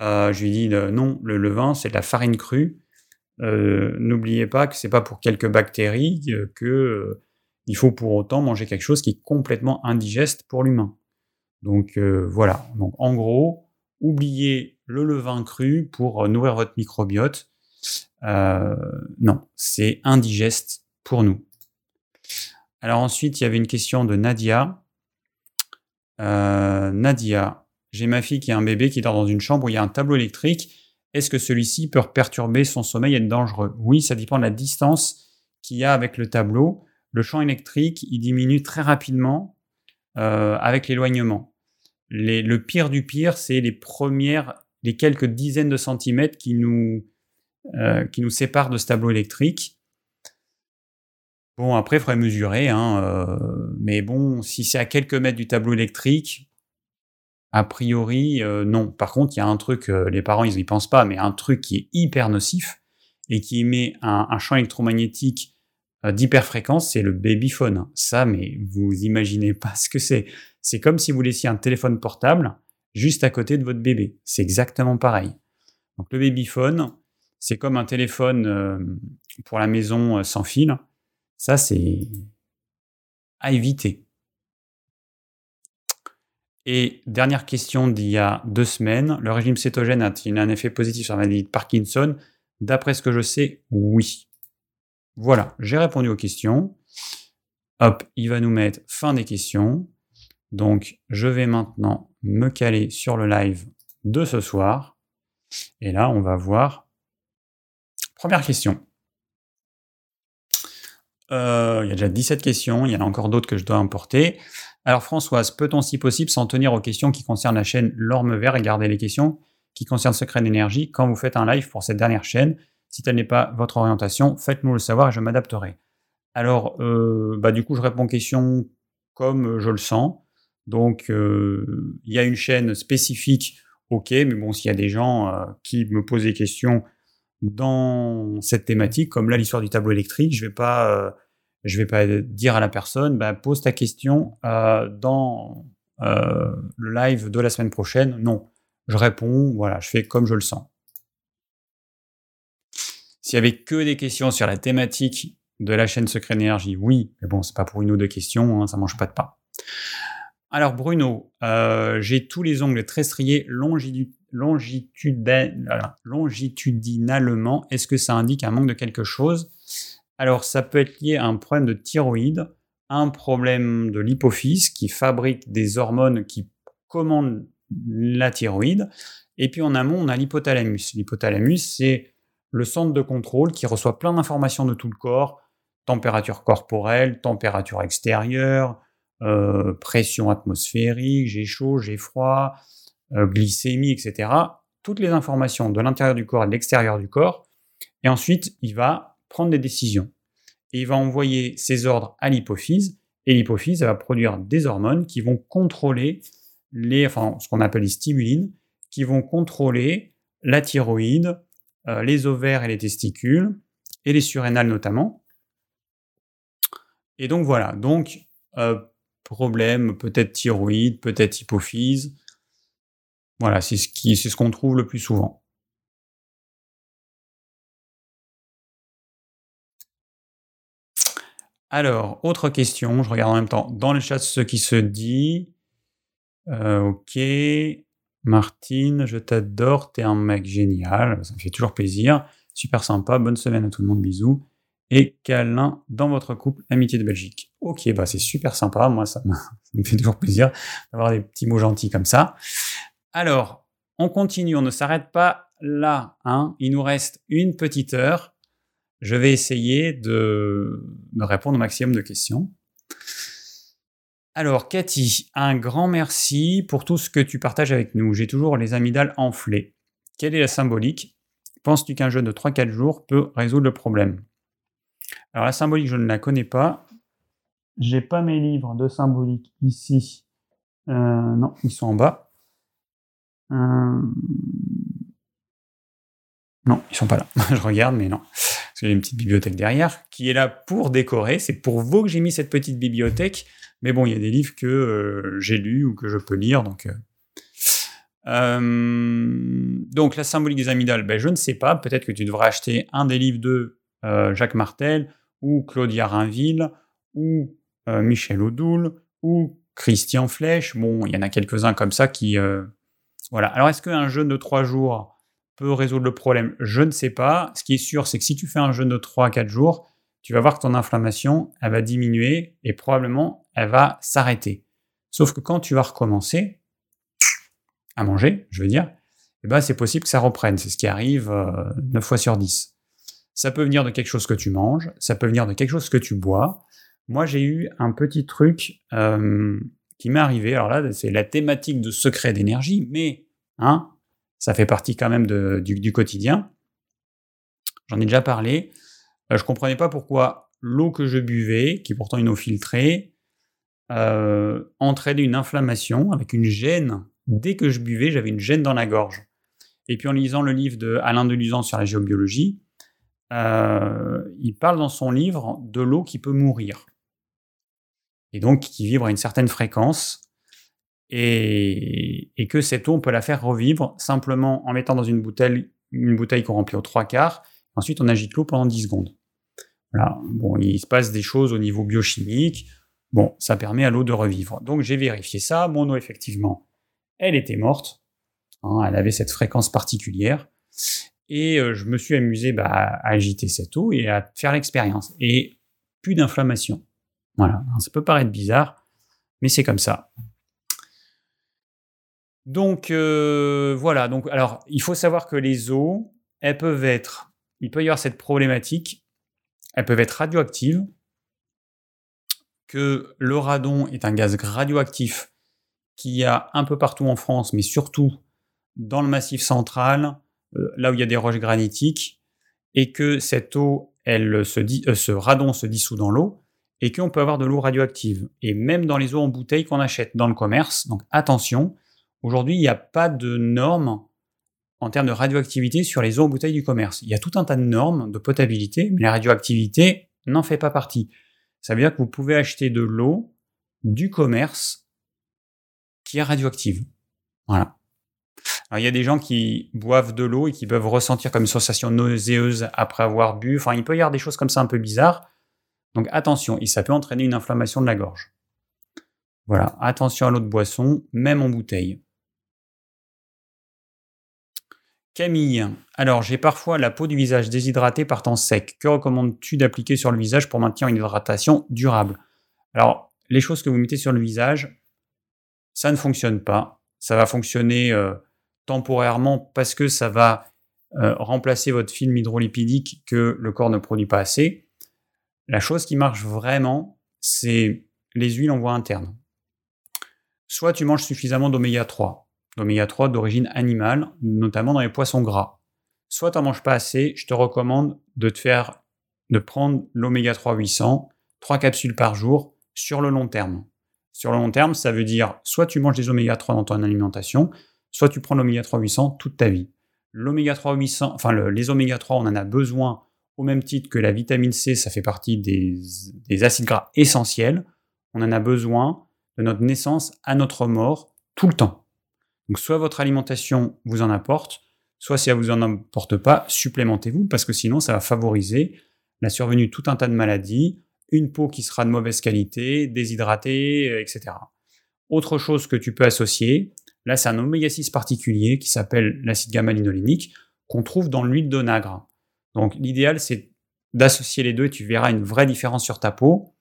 Je lui ai dit non, le levain c'est de la farine crue. N'oubliez pas que c'est pas pour quelques bactéries que il faut pour autant manger quelque chose qui est complètement indigeste pour l'humain. Donc euh, voilà. Donc en gros, oubliez le levain cru pour nourrir votre microbiote. Euh, non, c'est indigeste pour nous. Alors ensuite, il y avait une question de Nadia. Euh, Nadia, j'ai ma fille qui a un bébé qui dort dans une chambre où il y a un tableau électrique. Est-ce que celui-ci peut perturber son sommeil et être dangereux? Oui, ça dépend de la distance qu'il y a avec le tableau. Le champ électrique, il diminue très rapidement avec l'éloignement le pire du pire, c'est les premières, les quelques dizaines de centimètres qui nous, euh, qui nous séparent de ce tableau électrique. Bon, après, il faudrait mesurer, hein, euh, mais bon, si c'est à quelques mètres du tableau électrique, a priori, euh, non. Par contre, il y a un truc, les parents, ils n'y pensent pas, mais un truc qui est hyper nocif et qui émet un, un champ électromagnétique d'hyperfréquence, c'est le babyphone. Ça, mais vous imaginez pas ce que c'est. C'est comme si vous laissiez un téléphone portable juste à côté de votre bébé. C'est exactement pareil. Donc le babyphone, c'est comme un téléphone euh, pour la maison euh, sans fil. Ça, c'est à éviter. Et dernière question d'il y a deux semaines, le régime cétogène a-t-il un effet positif sur la maladie de Parkinson? D'après ce que je sais, oui. Voilà, j'ai répondu aux questions. Hop, il va nous mettre fin des questions. Donc, je vais maintenant me caler sur le live de ce soir. Et là, on va voir. Première question. Euh, il y a déjà 17 questions, il y en a encore d'autres que je dois importer. Alors Françoise, peut-on si possible s'en tenir aux questions qui concernent la chaîne L'Orme Vert et garder les questions qui concernent Secret d'énergie quand vous faites un live pour cette dernière chaîne? Si tel n'est pas votre orientation, faites-nous le savoir et je m'adapterai. Alors, euh, bah, du coup, je réponds aux questions comme je le sens. Donc, euh, il y a une chaîne spécifique, ok, mais bon, s'il y a des gens euh, qui me posent des questions dans cette thématique, comme là l'histoire du tableau électrique, je ne vais pas dire à la personne, bah, pose ta question euh, dans euh, le live de la semaine prochaine. Non, je réponds, voilà, je fais comme je le sens. S'il y avait que des questions sur la thématique de la chaîne Secret d'énergie, oui, mais bon, c'est pas pour une ou deux questions, hein, ça mange pas de pain. Alors Bruno, euh, j'ai tous les ongles très striés longitudinalement. Est-ce que ça indique un manque de quelque chose? Alors, ça peut être lié à un problème de thyroïde, un problème de l'hypophyse qui fabrique des hormones qui commandent la thyroïde. Et puis en amont, on a l'hypothalamus. L'hypothalamus, c'est le centre de contrôle qui reçoit plein d'informations de tout le corps, température corporelle, température extérieure, euh, pression atmosphérique, j'ai chaud, j'ai froid, euh, glycémie, etc. Toutes les informations de l'intérieur du corps et de l'extérieur du corps. Et ensuite, il va prendre des décisions. Et il va envoyer ses ordres à l'hypophyse, et l'hypophyse va produire des hormones qui vont contrôler les, enfin, ce qu'on appelle les stimulines, qui vont contrôler la thyroïde, euh, les ovaires et les testicules, et les surrénales notamment. Et donc voilà, donc euh, problème peut-être thyroïde, peut-être hypophyse. Voilà, c'est ce c'est ce qu'on trouve le plus souvent. Alors, autre question, je regarde en même temps dans le chat ce qui se dit. Euh, ok. Martine, je t'adore, t'es un mec génial, ça me fait toujours plaisir. Super sympa, bonne semaine à tout le monde, bisous. Et câlin dans votre couple, amitié de Belgique. Ok, bah c'est super sympa, moi ça me, fait toujours plaisir d'avoir des petits mots gentils comme ça. Alors, on continue, on ne s'arrête pas là. Hein. Il nous reste une petite heure je vais essayer de, répondre au maximum de questions. Alors, Cathy, un grand merci pour tout ce que tu partages avec nous. J'ai toujours les amygdales enflées. Quelle est la symbolique? Penses-tu qu'un jeûne de 3-4 jours peut résoudre le problème? Alors, la symbolique, je ne la connais pas. J'ai pas mes livres de symbolique ici. Euh, non, ils sont en bas. Euh, non, ils sont pas là. je regarde, mais non a une petite bibliothèque derrière, qui est là pour décorer. C'est pour vous que j'ai mis cette petite bibliothèque. Mais bon, il y a des livres que euh, j'ai lus ou que je peux lire. Donc, euh, euh, donc la symbolique des amygdales, ben, je ne sais pas. Peut-être que tu devrais acheter un des livres de Jacques Martel ou Claudia Rainville ou Michel Audoul ou Christian Flèche. Bon, il y en a quelques-uns comme ça qui... voilà. Alors, est-ce qu'un jeûne de trois jours résoudre le problème Je ne sais pas. Ce qui est sûr, c'est que si tu fais un jeûne de 3 à 4 jours, tu vas voir que ton inflammation, elle va diminuer et probablement, elle va s'arrêter. Sauf que quand tu vas recommencer à manger, je veux dire, eh ben, c'est possible que ça reprenne. C'est ce qui arrive 9 euh, fois sur 10. Ça peut venir de quelque chose que tu manges, ça peut venir de quelque chose que tu bois. Moi, j'ai eu un petit truc euh, qui m'est arrivé. Alors là, c'est la thématique de secret d'énergie, mais hein, ça fait partie quand même du, quotidien. J'en ai déjà parlé. Je euh, je comprenais pas pourquoi l'eau que je buvais, qui est pourtant une eau filtrée, euh, entraînait une inflammation avec une gêne. Dès que je buvais, j'avais une gêne dans la gorge. Et puis en lisant le livre de Alain Deluzan sur la géobiologie, euh, il parle dans son livre de l'eau qui peut mourir. Et donc qui vibre à une certaine fréquence et, que cette eau, on peut la faire revivre simplement en mettant dans une bouteille, une bouteille qu'on remplit aux trois quarts. Ensuite, on agite l'eau pendant 10 secondes. Voilà. Bon, il se passe des choses au niveau biochimique. Bon, ça permet à l'eau de revivre. Donc j'ai vérifié ça. Mon eau, effectivement, elle était morte. Hein, elle avait cette fréquence particulière. Et euh, je me suis amusé bah, à agiter cette eau et à faire l'expérience. Et plus d'inflammation. Voilà. ça peut paraître bizarre, mais c'est comme ça. Donc euh, voilà. Donc alors, il faut savoir que les eaux, elles peuvent être, il peut y avoir cette problématique. Elles peuvent être radioactives. Que le radon est un gaz radioactif qu'il y a un peu partout en France, mais surtout dans le massif central, euh, là où il y a des roches granitiques, et que cette eau, elle euh, ce radon se dissout dans l'eau, et qu'on peut avoir de l'eau radioactive. Et même dans les eaux en bouteille qu'on achète dans le commerce, donc attention, Aujourd'hui, il n'y a pas de normes en termes de radioactivité sur les eaux en bouteille du commerce. Il y a tout un tas de normes de potabilité, mais la radioactivité n'en fait pas partie. Ça veut dire que vous pouvez acheter de l'eau du commerce qui est radioactive. Voilà. Alors, il y a des gens qui boivent de l'eau et qui peuvent ressentir comme une sensation nauséeuse après avoir bu. Enfin, il peut y avoir des choses comme ça un peu bizarres. Donc attention, et ça peut entraîner une inflammation de la gorge. Voilà, attention à l'eau de boisson, même en bouteille. Camille, alors j'ai parfois la peau du visage déshydratée par temps sec. Que recommandes-tu d'appliquer sur le visage pour maintenir une hydratation durable? Alors, les choses que vous mettez sur le visage, ça ne fonctionne pas. Ça va fonctionner euh, temporairement parce que ça va euh, remplacer votre film hydrolipidique que le corps ne produit pas assez. La chose qui marche vraiment, c'est les huiles en voie interne. Soit tu manges suffisamment d'oméga 3 d'oméga 3 d'origine animale, notamment dans les poissons gras. Soit tu n'en manges pas assez, je te recommande de te faire, de prendre l'oméga 3 800, 3 capsules par jour sur le long terme. Sur le long terme, ça veut dire soit tu manges des oméga 3 dans ton alimentation, soit tu prends l'oméga 3 800 toute ta vie. L'oméga 3 800, enfin les oméga 3, on en a besoin au même titre que la vitamine C, ça fait partie des, des acides gras essentiels. On en a besoin de notre naissance à notre mort tout le temps. Donc soit votre alimentation vous en apporte, soit si elle vous en apporte pas, supplémentez-vous parce que sinon ça va favoriser la survenue de tout un tas de maladies, une peau qui sera de mauvaise qualité, déshydratée, euh, etc. Autre chose que tu peux associer, là c'est un oméga 6 particulier qui s'appelle l'acide gamma-linolénique qu'on trouve dans l'huile d'onagre. Donc l'idéal c'est d'associer les deux et tu verras une vraie différence sur ta peau.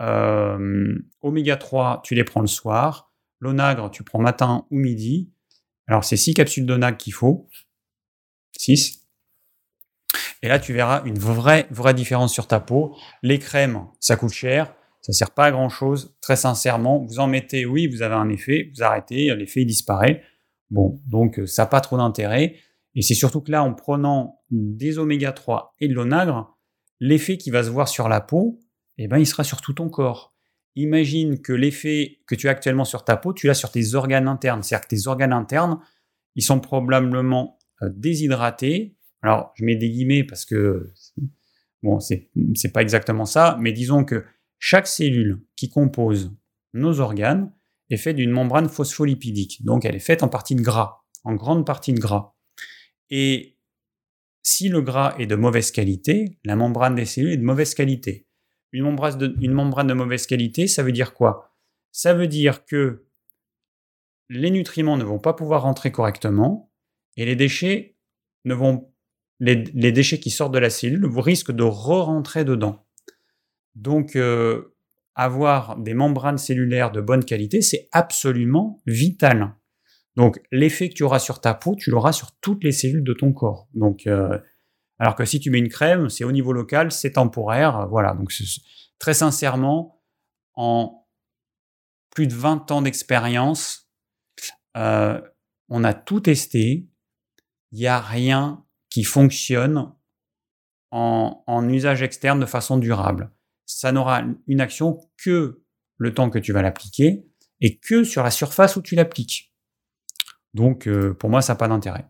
Euh, oméga 3, tu les prends le soir. L'onagre, tu prends matin ou midi. Alors, c'est 6 capsules d'onagre qu'il faut. 6. Et là, tu verras une vraie, vraie différence sur ta peau. Les crèmes, ça coûte cher. Ça sert pas à grand chose. Très sincèrement, vous en mettez, oui, vous avez un effet. Vous arrêtez, l'effet disparaît. Bon, donc ça n'a pas trop d'intérêt. Et c'est surtout que là, en prenant des oméga 3 et de l'onagre, l'effet qui va se voir sur la peau, eh ben, il sera sur tout ton corps imagine que l'effet que tu as actuellement sur ta peau, tu l'as sur tes organes internes. C'est-à-dire que tes organes internes, ils sont probablement euh, déshydratés. Alors, je mets des guillemets parce que, bon, c'est, c'est pas exactement ça, mais disons que chaque cellule qui compose nos organes est faite d'une membrane phospholipidique. Donc, elle est faite en partie de gras, en grande partie de gras. Et si le gras est de mauvaise qualité, la membrane des cellules est de mauvaise qualité. Une membrane, de, mauvaise qualité, ça veut dire quoi? Ça veut dire que les nutriments ne vont pas pouvoir rentrer correctement et les déchets ne vont les, déchets qui sortent de la cellule risquent de re-rentrer dedans. Donc euh, avoir des membranes cellulaires de bonne qualité, c'est absolument vital. Donc l'effet que tu auras sur ta peau, tu l'auras sur toutes les cellules de ton corps. Donc euh, alors que si tu mets une crème, c'est au niveau local, c'est temporaire. Voilà. Donc, très sincèrement, en plus de 20 ans d'expérience, euh, on a tout testé. Il n'y a rien qui fonctionne en, en, usage externe de façon durable. Ça n'aura une action que le temps que tu vas l'appliquer et que sur la surface où tu l'appliques. Donc, euh, pour moi, ça n'a pas d'intérêt.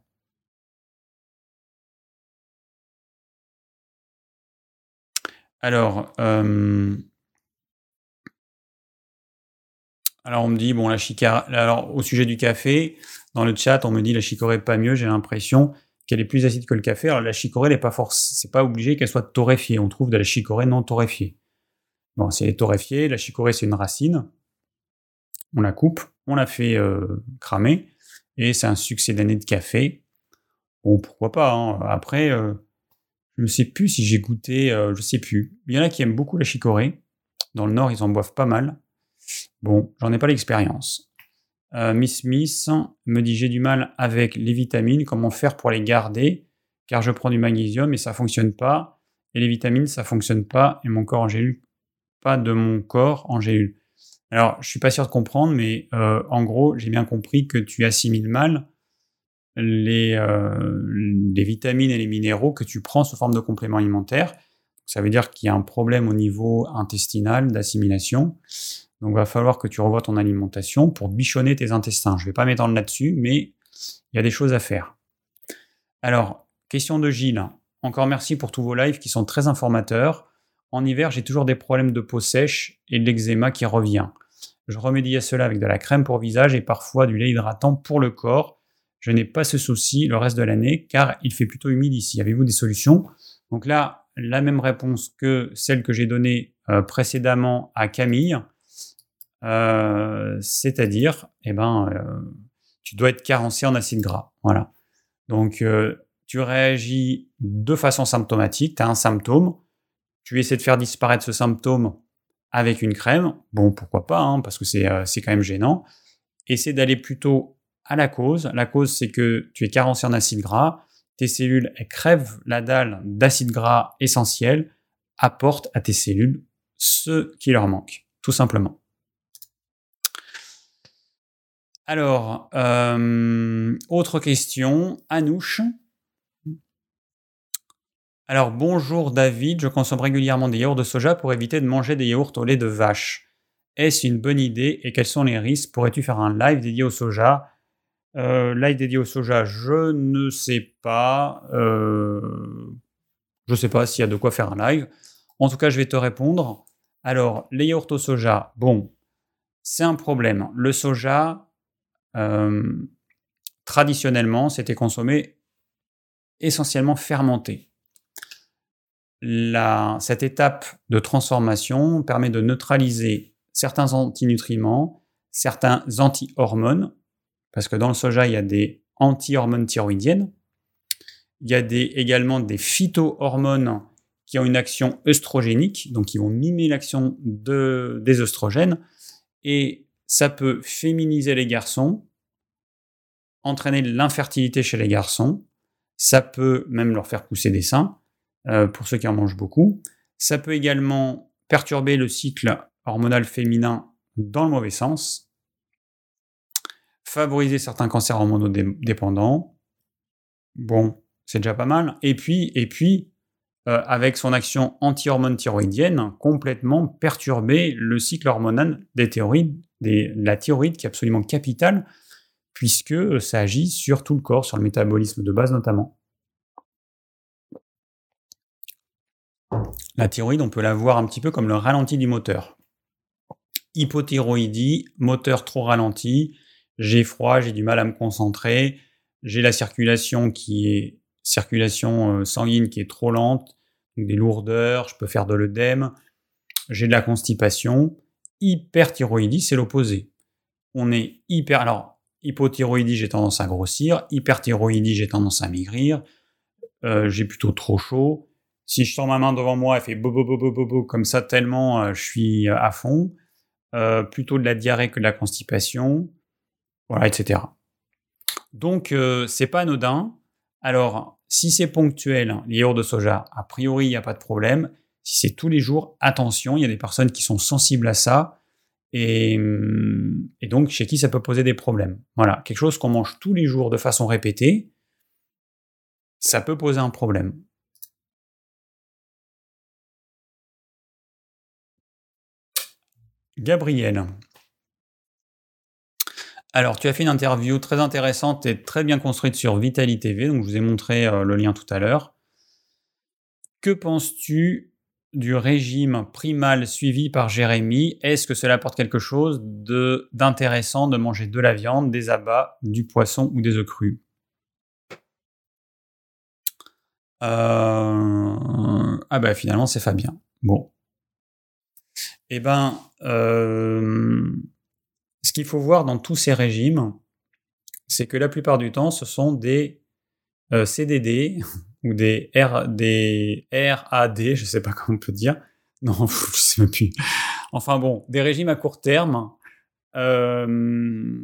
Alors, euh, alors on me dit, bon, la chicorée, alors au sujet du café, dans le chat, on me dit la chicorée pas mieux, j'ai l'impression qu'elle est plus acide que le café. Alors la chicorée, n'est pas force, c'est pas obligé qu'elle soit torréfiée. On trouve de la chicorée non torréfiée. Bon, c'est torréfié. La chicorée, c'est une racine. On la coupe, on la fait euh, cramer, et c'est un succès d'année de café. Bon, pourquoi pas. Hein. Après, euh, je ne sais plus si j'ai goûté, je je sais plus. Il y en a qui aiment beaucoup la chicorée. Dans le nord, ils en boivent pas mal. Bon, j'en ai pas l'expérience. Miss Smith me dit j'ai du mal avec les vitamines, comment faire pour les garder? Car je prends du magnésium et ça fonctionne pas. Et les vitamines, ça fonctionne pas. Et mon corps en gélule, pas de mon corps en gélule. Alors, je suis pas sûr de comprendre, mais euh, en gros, j'ai bien compris que tu assimiles mal les, euh, les vitamines et les minéraux que tu prends sous forme de compléments alimentaires. Ça veut dire qu'il y a un problème au niveau intestinal d'assimilation. Donc, il va falloir que tu revoies ton alimentation pour bichonner tes intestins. Je ne vais pas m'étendre là-dessus, mais il y a des choses à faire. Alors, question de Gilles. Encore merci pour tous vos lives qui sont très informateurs. En hiver, j'ai toujours des problèmes de peau sèche et de l'eczéma qui revient. Je remédie à cela avec de la crème pour visage et parfois du lait hydratant pour le corps. Je n'ai pas ce souci le reste de l'année car il fait plutôt humide ici. Avez-vous des solutions? Donc là, la même réponse que celle que j'ai donnée euh, précédemment à Camille. Euh, c'est-à-dire, eh ben, euh, tu dois être carencé en acide gras. Voilà. Donc, tu réagis de façon symptomatique, tu as un symptôme, tu essaies de faire disparaître ce symptôme avec une crème, bon, pourquoi pas, hein, parce que c'est quand même gênant. Essaie d'aller plutôt à la cause. La cause, c'est que tu es carencé en acide gras, tes cellules elles crèvent la dalle d'acide gras essentiel, apporte à tes cellules ce qui leur manque, tout simplement. Alors, euh, autre question, Anouche. Alors, bonjour David, je consomme régulièrement des yaourts de soja pour éviter de manger des yaourts au lait de vache. Est-ce une bonne idée et quels sont les risques? Pourrais-tu faire un live dédié au soja euh, Live dédié au soja, je ne sais pas. Euh, je ne sais pas s'il y a de quoi faire un live. En tout cas, je vais te répondre. Alors, les yaourts au soja, bon, c'est un problème. Le soja, euh, traditionnellement, c'était consommé essentiellement fermenté. cette étape de transformation permet de neutraliser certains antinutriments, certains anti-hormones, parce que dans le soja, il y a des anti-hormones thyroïdiennes, il y a également des phytohormones qui ont une action œstrogénique, donc qui vont mimer l'action de, des œstrogènes, et ça peut féminiser les garçons, entraîner l'infertilité chez les garçons, ça peut même leur faire pousser des seins, euh, pour ceux qui en mangent beaucoup. Ça peut également perturber le cycle hormonal féminin dans le mauvais sens, favoriser certains cancers hormonaux dépendants. Bon, c'est déjà pas mal. Et puis, et puis euh, avec son action anti-hormone thyroïdienne, complètement perturber le cycle hormonal des thyroïdes, des, la thyroïde qui est absolument capitale, puisque ça agit sur tout le corps, sur le métabolisme de base notamment. La thyroïde, on peut la voir un petit peu comme le ralenti du moteur. Hypothyroïdie, moteur trop ralenti, j'ai froid, j'ai du mal à me concentrer, j'ai la circulation qui est circulation euh, sanguine qui est trop lente, des lourdeurs, je peux faire de l'œdème, j'ai de la constipation. Hyperthyroïdie, c'est l'opposé. On est hyper. Alors, hypothyroïdie, j'ai tendance à grossir. Hyperthyroïdie, j'ai tendance à maigrir. Euh, j'ai plutôt trop chaud. Si je tends ma main devant moi, elle fait bobo bobo bobo comme ça tellement euh, je suis à fond. plutôt de la diarrhée que de la constipation. Voilà, etc. Donc, c'est pas anodin. Alors, si c'est ponctuel, hein, les de soja, a priori, il n'y a pas de problème. Si c'est tous les jours, attention, il y a des personnes qui sont sensibles à ça. Et, hum, et, donc, chez qui ça peut poser des problèmes. Voilà, quelque chose qu'on mange tous les jours de façon répétée, ça peut poser un problème. Gabriel, alors, tu as fait une interview très intéressante et très bien construite sur Vitali TV, donc je vous ai montré euh, le lien tout à l'heure. Que penses-tu du régime primal suivi par Jérémy? Est-ce que cela apporte quelque chose d'intéressant de, manger de la viande, des abats, du poisson ou des œufs crus? Euh, Ah bah finalement c'est Fabien. Bon. Eh ben, euh, ce qu'il faut voir dans tous ces régimes, c'est que la plupart du temps, ce sont des euh, CDD ou des, R, des RAD, je ne sais pas comment on peut dire. Non, je ne sais même plus. Enfin bon, des régimes à court terme. Euh,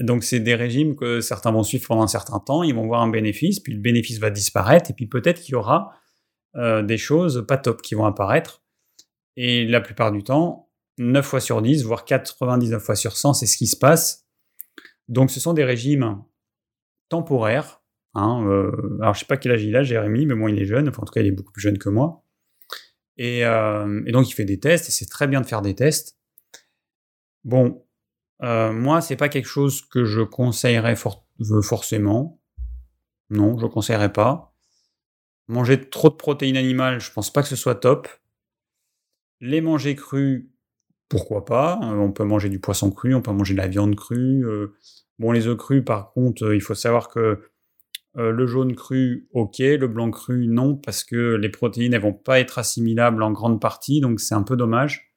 donc c'est des régimes que certains vont suivre pendant un certain temps, ils vont voir un bénéfice, puis le bénéfice va disparaître, et puis peut-être qu'il y aura des choses pas top qui vont apparaître. Et la plupart du temps, 9 fois sur 10, voire 99 fois sur 100, c'est ce qui se passe. Donc ce sont des régimes temporaires. Hein, euh, alors je sais pas quel âge il a, Jérémy, mais moi il est jeune, enfin en tout cas il est beaucoup plus jeune que moi. Et, euh, donc il fait des tests, et c'est très bien de faire des tests. Bon, euh, moi c'est pas quelque chose que je conseillerais forcément. Non, je ne conseillerais pas. Manger trop de protéines animales, je pense pas que ce soit top. Les manger crus, pourquoi pas euh, On peut manger du poisson cru, on peut manger de la viande crue. Euh. bon, les œufs crus, par contre, euh, il faut savoir que le jaune cru, ok, le blanc cru, non, parce que les protéines, elles vont pas être assimilables en grande partie, donc c'est un peu dommage.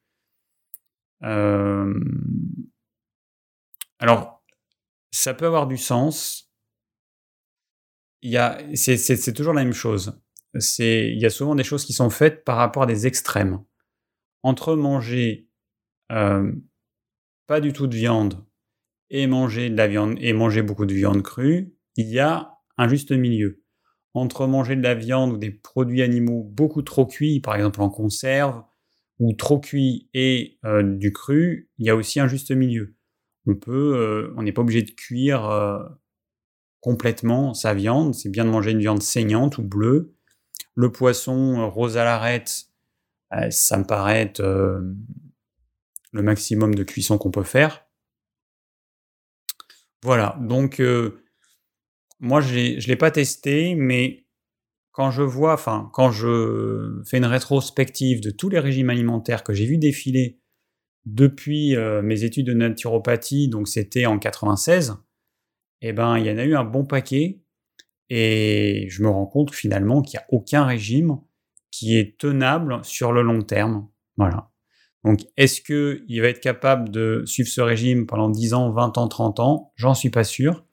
Alors, ça peut avoir du sens. C'est toujours la même chose. Il y a souvent des choses qui sont faites par rapport à des extrêmes entre manger euh, pas du tout de viande et manger de la viande et manger beaucoup de viande crue, il y a un juste milieu. Entre manger de la viande ou des produits animaux beaucoup trop cuits, par exemple en conserve, ou trop cuits et euh, du cru, il y a aussi un juste milieu. On peut, euh, on n'est pas obligé de cuire complètement sa viande. C'est bien de manger une viande saignante ou bleue. Le poisson rose à l'arête, ça me paraît être le maximum de cuisson qu'on peut faire. Voilà, donc euh, moi je ne l'ai pas testé, mais quand je vois, enfin quand je fais une rétrospective de tous les régimes alimentaires que j'ai vu défiler depuis euh, mes études de naturopathie, donc c'était en 96, eh ben il y en a eu un bon paquet et je me rends compte finalement qu'il n'y a aucun régime qui est tenable sur le long terme. Voilà. Donc, est-ce qu'il va être capable de suivre ce régime pendant 10 ans, 20 ans, 30 ans? J'en suis pas sûr.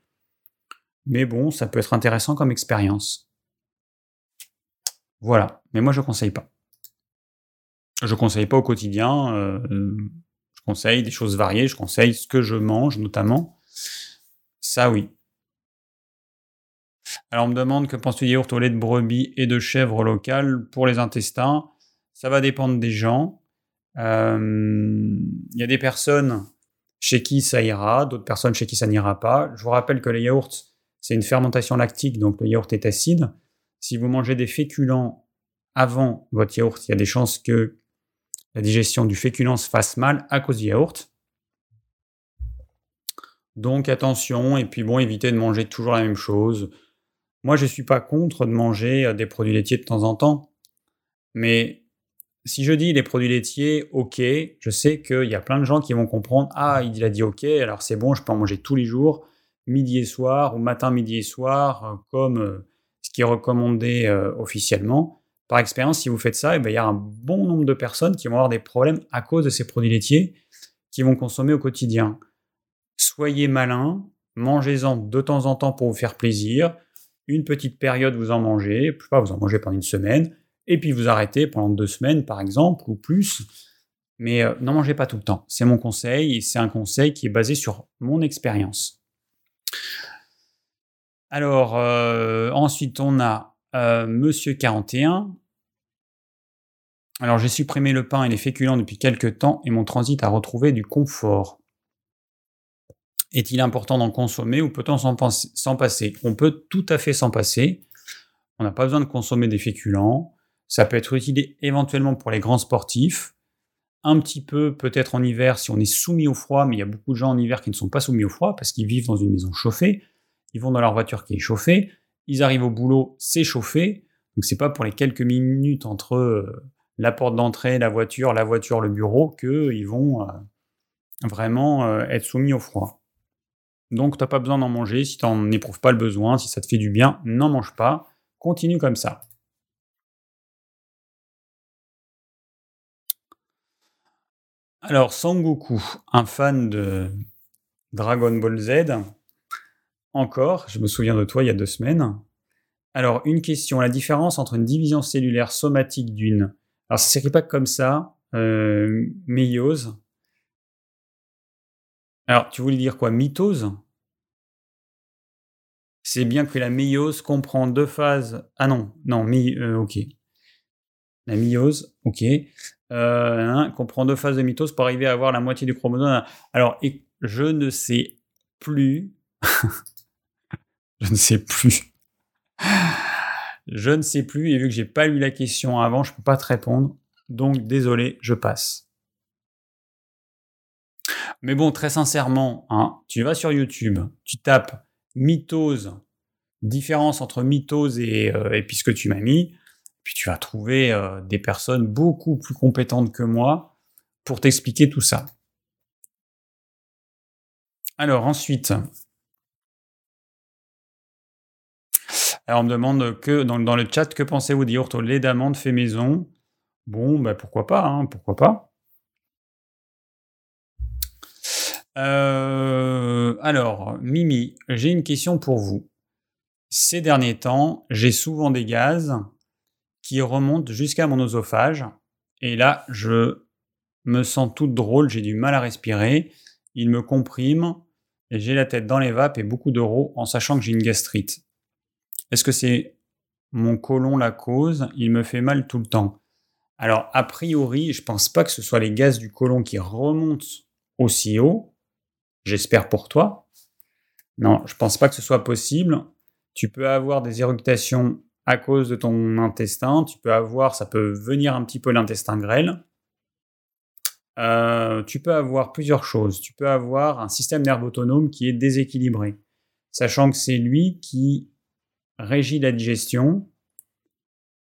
Mais bon, ça peut être intéressant comme expérience. Voilà. Mais moi, je ne conseille pas. Je ne conseille pas au quotidien. Euh, je conseille des choses variées. Je conseille ce que je mange, notamment. Ça, oui. Alors on me demande que penses-tu des yaourts au lait de brebis et de chèvre local pour les intestins? Ça va dépendre des gens. Euh, il y a des personnes chez qui ça ira, d'autres personnes chez qui ça n'ira pas. Je vous rappelle que les yaourts, c'est une fermentation lactique, donc le yaourt est acide. Si vous mangez des féculents avant votre yaourt, il y a des chances que la digestion du féculent se fasse mal à cause du yaourt. Donc attention, et puis bon, évitez de manger toujours la même chose. Moi, je ne suis pas contre de manger euh, des produits laitiers de temps en temps. Mais si je dis les produits laitiers, ok, je sais qu'il y a plein de gens qui vont comprendre Ah, il a dit ok, alors c'est bon, je peux en manger tous les jours, midi et soir, ou matin, midi et soir, euh, comme euh, ce qui est recommandé officiellement. Par expérience, si vous faites ça, eh ben, il y a un bon nombre de personnes qui vont avoir des problèmes à cause de ces produits laitiers qui vont consommer au quotidien. Soyez malin, mangez-en de temps en temps pour vous faire plaisir une petite période, vous en mangez, je sais pas, vous en mangez pendant une semaine, et puis vous arrêtez pendant deux semaines, par exemple, ou plus. Mais euh, n'en mangez pas tout le temps. C'est mon conseil, et c'est un conseil qui est basé sur mon expérience. Alors, euh, ensuite, on a euh, Monsieur 41. Alors, j'ai supprimé le pain et les féculents depuis quelques temps, et mon transit a retrouvé du confort. Est-il important d'en consommer ou peut-on s'en passer? On peut tout à fait s'en passer. On n'a pas besoin de consommer des féculents. Ça peut être utilisé éventuellement pour les grands sportifs. Un petit peu peut-être en hiver si on est soumis au froid, mais il y a beaucoup de gens en hiver qui ne sont pas soumis au froid parce qu'ils vivent dans une maison chauffée. Ils vont dans leur voiture qui est chauffée. Ils arrivent au boulot, c'est chauffé. Donc c'est pas pour les quelques minutes entre euh, la porte d'entrée, la voiture, la voiture, le bureau qu'ils vont euh, vraiment euh, être soumis au froid. Donc, tu n'as pas besoin d'en manger. Si tu n'en éprouves pas le besoin, si ça te fait du bien, n'en mange pas. Continue comme ça. Alors, Sangoku, un fan de Dragon Ball Z, encore, je me souviens de toi il y a deux semaines. Alors, une question, la différence entre une division cellulaire somatique d'une... Alors, ça s'écrit pas comme ça, euh, méiose. Alors, tu voulais dire quoi? Mitose? C'est bien que la méiose comprend deux phases... Ah non, non. Euh, ok. La myose, ok. Euh, hein, comprend deux phases de mitose pour arriver à avoir la moitié du chromosome. Alors, je ne sais plus. je ne sais plus. je ne sais plus, et vu que j'ai pas lu la question avant, je peux pas te répondre. Donc, désolé, je passe. Mais bon, très sincèrement, hein, tu vas sur YouTube, tu tapes mitose, différence entre mitose et, euh, et tu m'as mis puis tu vas trouver euh, des personnes beaucoup plus compétentes que moi pour t'expliquer tout ça. Alors ensuite, alors on me demande que dans, le chat que pensez-vous des au lait fait maison? Bon, bah pourquoi pas, hein, pourquoi pas. Euh, alors, Mimi, j'ai une question pour vous. Ces derniers temps, j'ai souvent des gaz qui remonte jusqu'à mon oesophage. Et là, je me sens toute drôle, j'ai du mal à respirer. Il me comprime et j'ai la tête dans les vapes et beaucoup d'euros en sachant que j'ai une gastrite. Est-ce que c'est mon côlon la cause? Il me fait mal tout le temps. Alors, a priori, je pense pas que ce soit les gaz du côlon qui remontent aussi haut. J'espère pour toi. Non, je pense pas que ce soit possible. Tu peux avoir des éructations à cause de ton intestin. Tu peux avoir, ça peut venir un petit peu l'intestin grêle. Euh, tu peux avoir plusieurs choses. Tu peux avoir un système nerveux autonome qui est déséquilibré, sachant que c'est lui qui régit la digestion.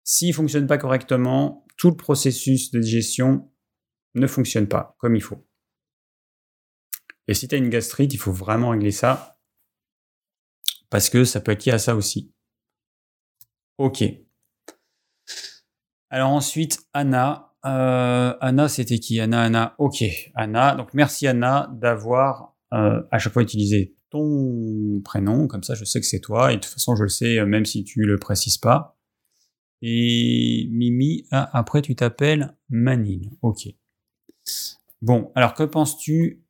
S'il fonctionne pas correctement, tout le processus de digestion ne fonctionne pas comme il faut. Et si tu as une gastrite, il faut vraiment régler ça parce que ça peut être lié à ça aussi. Ok. Alors ensuite, Anna. Euh, Anna, c'était qui? Anna, Anna. Ok, Anna. Donc merci Anna d'avoir euh, à chaque fois utilisé ton prénom, comme ça je sais que c'est toi, et de toute façon je le sais euh, même si tu le précises pas. Et Mimi, ah, après tu t'appelles Manine. Ok. Bon, alors que penses-tu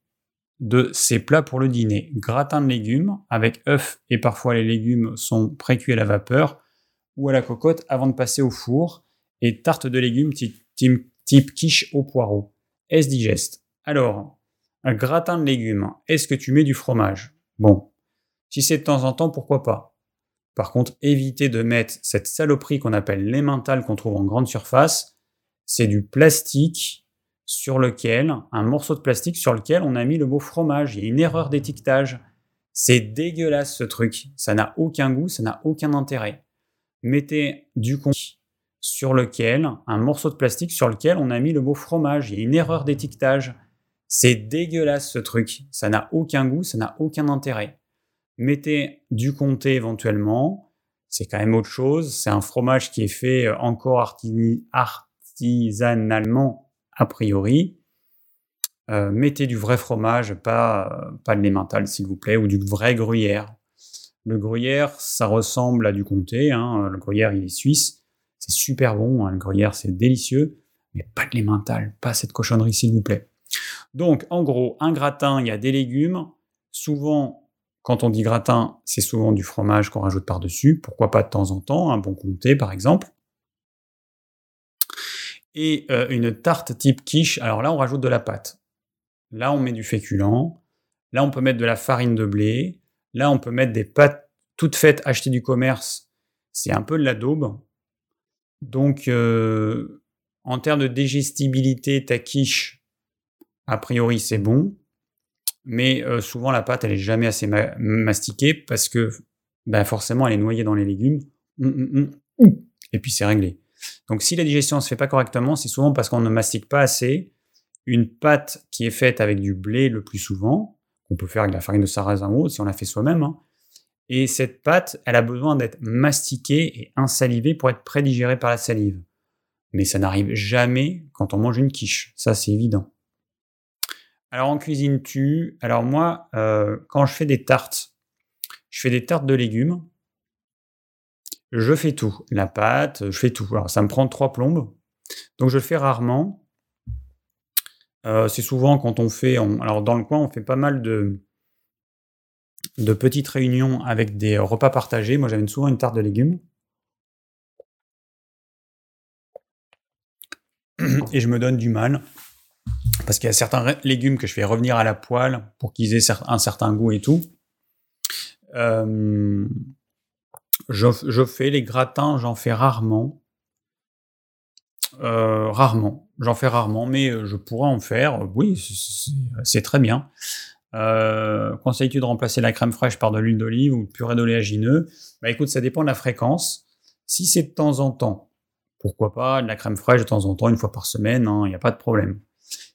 de ces plats pour le dîner? Gratin de légumes avec œufs et parfois les légumes sont précuits à la vapeur ou à la cocotte avant de passer au four, et tarte de légumes type, quiche au poireau. Est-ce digeste? Alors, un gratin de légumes, est-ce que tu mets du fromage? Bon, si c'est de temps en temps, pourquoi pas? Par contre, évitez de mettre cette saloperie qu'on appelle l'emmental qu'on trouve en grande surface. C'est du plastique sur lequel, un morceau de plastique sur lequel on a mis le mot fromage. Il y a une erreur d'étiquetage. C'est dégueulasse ce truc. Ça n'a aucun goût, ça n'a aucun intérêt mettez du contenant sur lequel, un morceau de plastique sur lequel on a mis le mot fromage. Il y a une erreur d'étiquetage. C'est dégueulasse ce truc. Ça n'a aucun goût, ça n'a aucun intérêt. Mettez du comté éventuellement. C'est quand même autre chose. C'est un fromage qui est fait euh, encore artisanalement a priori. Euh, mettez du vrai fromage, pas, euh, pas de l'emmental s'il vous plaît, ou du vrai gruyère. Le gruyère, ça ressemble à du comté. Hein. Le gruyère, il est suisse. C'est super bon. Hein. Le gruyère, c'est délicieux. Mais pas de l'emmental. Pas cette cochonnerie, s'il vous plaît. Donc, en gros, un gratin, il y a des légumes. Souvent, quand on dit gratin, c'est souvent du fromage qu'on rajoute par-dessus. Pourquoi pas de temps en temps, un bon comté, par exemple. Et euh, une tarte type quiche. Alors là, on rajoute de la pâte. Là, on met du féculent. Là, on peut mettre de la farine de blé. Là, on peut mettre des pâtes toutes faites achetées du commerce. C'est un peu de la daube. Donc, euh, en termes de digestibilité, ta quiche, a priori, c'est bon. Mais euh, souvent, la pâte, elle est jamais assez mastiquée parce que ben, forcément, elle est noyée dans les légumes. Hum, hum, hum, Et puis, c'est réglé. Donc, si la digestion ne se fait pas correctement, c'est souvent parce qu'on ne mastique pas assez. Une pâte qui est faite avec du blé le plus souvent, on peut faire avec la farine de sarrasin ou si on la fait soi-même. Hein. Et cette pâte, elle a besoin d'être mastiquée et insalivée pour être prédigérée par la salive. Mais ça n'arrive jamais quand on mange une quiche, ça c'est évident. Alors en cuisine tu Alors moi, euh, quand je fais des tartes, je fais des tartes de légumes. Je fais tout. La pâte, je fais tout. Alors ça me prend trois plombes. Donc je le fais rarement. Euh, c'est souvent quand on fait. alors dans le coin, on fait pas mal de, petites réunions avec des repas partagés. Moi, j'amène souvent une tarte de légumes. Et je me donne du mal parce qu'il y a certains légumes que je fais revenir à la poêle pour qu'ils aient un certain goût et tout. Euh, je, fais les gratins, j'en fais rarement. Euh, rarement, j'en fais rarement, mais euh, je pourrais en faire. Oui, c'est très bien. Conseilles-tu de remplacer la crème fraîche par de l'huile d'olive ou purée d'oléagineux? Bah écoute, ça dépend de la fréquence. Si c'est de temps en temps, pourquoi pas de la crème fraîche de temps en temps, une fois par semaine, il hein, n'y a pas de problème.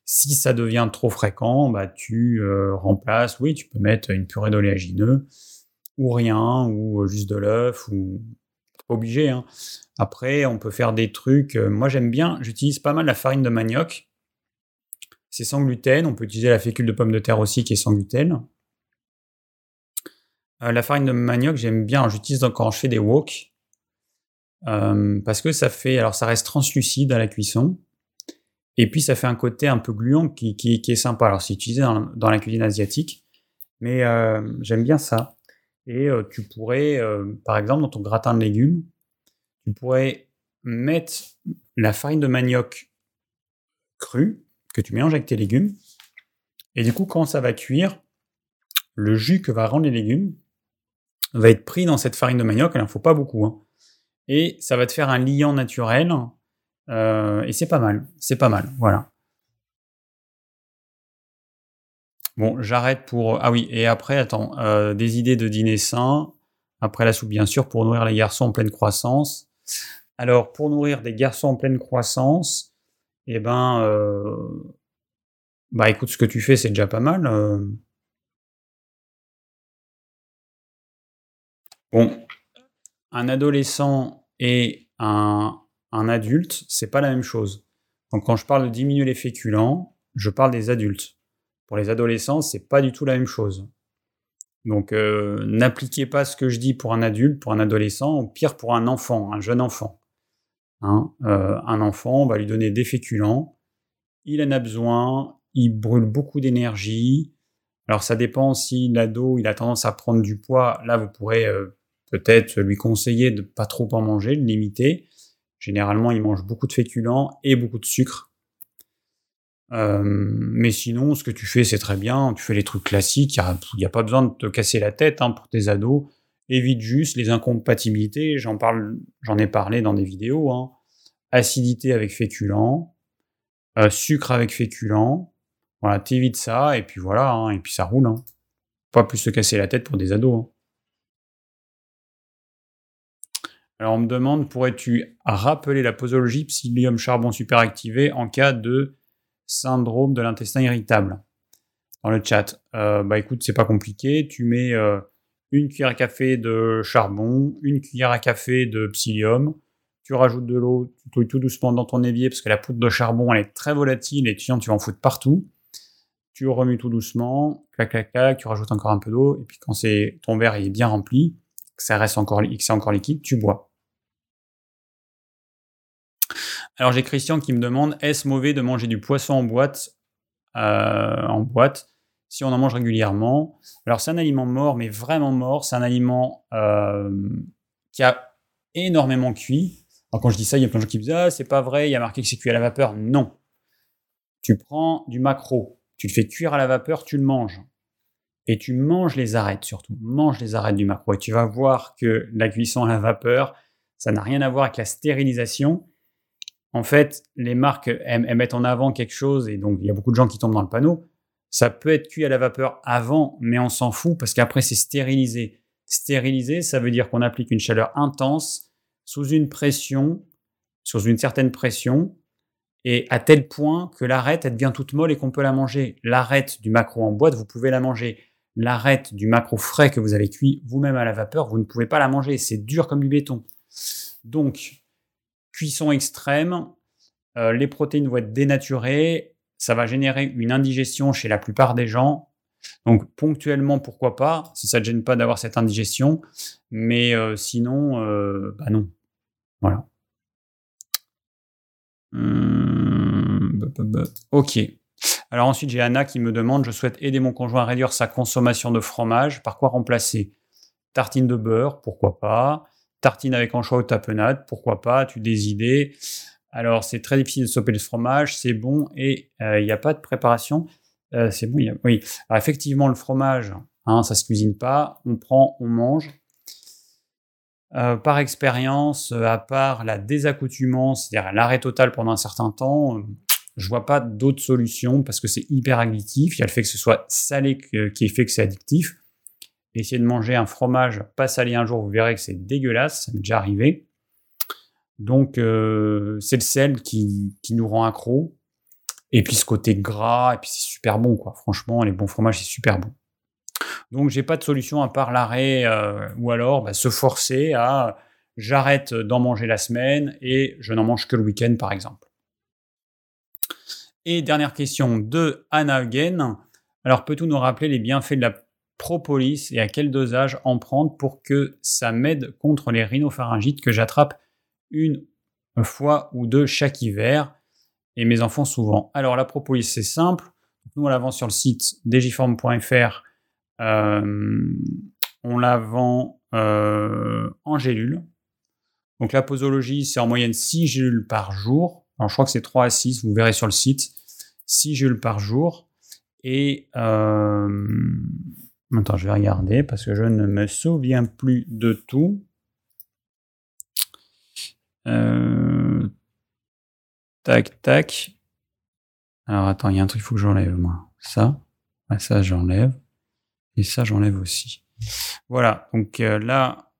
Si ça devient trop fréquent, bah tu euh, remplaces, oui, tu peux mettre une purée d'oléagineux ou rien, ou euh, juste de l'œuf, ou obligé. Hein. Après, on peut faire des trucs. Euh, moi, j'aime bien, j'utilise pas mal la farine de manioc. C'est sans gluten. On peut utiliser la fécule de pomme de terre aussi, qui est sans gluten. la farine de manioc, j'aime bien. J'utilise quand je fais des wok. parce que ça fait, alors ça reste translucide à la cuisson. Et puis ça fait un côté un peu gluant qui, est sympa. Alors c'est utilisé dans, la cuisine asiatique, mais euh, j'aime bien ça. Et euh, tu pourrais, euh, par exemple, dans ton gratin de légumes, tu pourrais mettre la farine de manioc crue que tu mélanges avec tes légumes. Et du coup, quand ça va cuire, le jus que va rendre les légumes va être pris dans cette farine de manioc. Il n'en faut pas beaucoup. Hein. Et ça va te faire un liant naturel euh, et c'est pas mal, c'est pas mal, voilà. Bon, j'arrête pour... Ah oui, et après, attends, euh, des idées de dîner sain, après la soupe bien sûr, pour nourrir les garçons en pleine croissance. Alors, pour nourrir des garçons en pleine croissance, eh ben, euh, bah écoute, ce que tu fais, c'est déjà pas mal. Bon, un adolescent et un, un adulte, c'est pas la même chose. Donc quand je parle de diminuer les féculents, je parle des adultes. Pour les adolescents, c'est pas du tout la même chose. Donc euh, n'appliquez pas ce que je dis pour un adulte, pour un adolescent, ou pire pour un enfant, un jeune enfant. Hein, euh, un enfant, on va lui donner des féculents, il en a besoin, il brûle beaucoup d'énergie. Alors ça dépend si l'ado il a tendance à prendre du poids, là vous pourrez euh, peut-être lui conseiller de pas trop en manger, de limiter. Généralement, ils mangent beaucoup de féculents et beaucoup de sucre. Mais sinon, ce que tu fais, c'est très bien. Tu fais les trucs classiques. Il n'y a, pas besoin de te casser la tête hein, pour tes ados. Évite juste les incompatibilités. J'en parle, j'en ai parlé dans des vidéos. Hein. Acidité avec féculents, euh, sucre avec féculents. Voilà, t'évites ça et puis voilà. Hein, et puis ça roule. Pas plus se casser la tête pour des ados. Alors on me demande, pourrais-tu rappeler la posologie psyllium-charbon superactivé en cas de syndrome de l'intestin irritable Dans le chat. Euh, bah écoute, c'est pas compliqué. Tu mets euh, une cuillère à café de charbon, une cuillère à café de psyllium. Tu rajoutes de l'eau, tu touilles tout doucement dans ton évier parce que la poudre de charbon elle est très volatile et tu, tu vas en foutre partout. Tu remues tout doucement, clac clac clac, tu rajoutes encore un peu d'eau et puis quand c'est ton verre est bien rempli, que ça reste encore, que c'est encore liquide, tu bois. Alors j'ai Christian qui me demande est-ce mauvais de manger du poisson en boîte euh, en boîte si on en mange régulièrement? Alors c'est un aliment mort, mais vraiment mort. C'est un aliment euh, qui a énormément cuit. Alors quand je dis ça, il y a plein de gens qui me disent ah c'est pas vrai, il y a marqué que c'est cuit à la vapeur. Non. Tu prends du macro, tu le fais cuire à la vapeur, tu le manges. Et tu manges les arêtes surtout. Mange les arêtes du macro. Et tu vas voir que la cuisson à la vapeur, ça n'a rien à voir avec la stérilisation en fait, les marques mettent en avant quelque chose et donc il y a beaucoup de gens qui tombent dans le panneau. Ça peut être cuit à la vapeur avant, mais on s'en fout parce qu'après c'est stérilisé. Stérilisé, ça veut dire qu'on applique une chaleur intense sous une pression, sous une certaine pression, et à tel point que l'arête elle devient toute molle et qu'on peut la manger. L'arête du macro en boîte, vous pouvez la manger. L'arête du macro frais que vous avez cuit vous-même à la vapeur, vous ne pouvez pas la manger. C'est dur comme du béton. Donc, cuisson extrême, euh, les protéines vont être dénaturées, ça va générer une indigestion chez la plupart des gens. Donc ponctuellement, pourquoi pas, si ça ne gêne pas d'avoir cette indigestion, mais euh, sinon, euh, bah non. Voilà. Hum, ok. Alors ensuite, j'ai Anna qui me demande, je souhaite aider mon conjoint à réduire sa consommation de fromage. Par quoi remplacer? Tartine de beurre, pourquoi pas Tartine avec anchois ou tapenade, pourquoi pas Tu des idées alors, c'est très difficile de stopper le fromage, c'est bon et euh, il n'y a pas de préparation. Euh, c'est bon, oui. Alors, effectivement, le fromage, hein, ça se cuisine pas. On prend, on mange. Euh, par expérience, à part la désaccoutumance, c'est-à-dire l'arrêt total pendant un certain temps, je vois pas d'autres solutions parce que c'est hyper addictif. Il y a le fait que ce soit salé qui fait que c'est addictif. Essayez de manger un fromage pas salé un jour, vous verrez que c'est dégueulasse, ça m'est déjà arrivé. Donc, euh, c'est le sel qui, nous rend accro. Et puis ce côté gras, et puis c'est super bon, quoi. Franchement, les bons fromages, c'est super bon. Donc, j'ai pas de solution à part l'arrêt, euh, ou alors bah, se forcer à j'arrête d'en manger la semaine et je n'en mange que le week-end, par exemple. Et dernière question de Anna Again. Alors, peut-on nous rappeler les bienfaits de la propolis et à quel dosage en prendre pour que ça m'aide contre les rhinopharyngites que j'attrape une fois ou deux chaque hiver, et mes enfants souvent. Alors la propolis, c'est simple. Nous, on la vend sur le site digiform.fr. Euh, on la vend euh, en gélules. Donc la posologie, c'est en moyenne 6 gélules par jour. Alors je crois que c'est 3 à 6, vous verrez sur le site. 6 gélules par jour. Et euh, attends, je vais regarder parce que je ne me souviens plus de tout. Euh, tac, tac. Alors attends, il y a un truc qu'il faut que j'enlève, moi. Ça, ça j'enlève. Et ça, j'enlève aussi. Voilà, donc euh, là,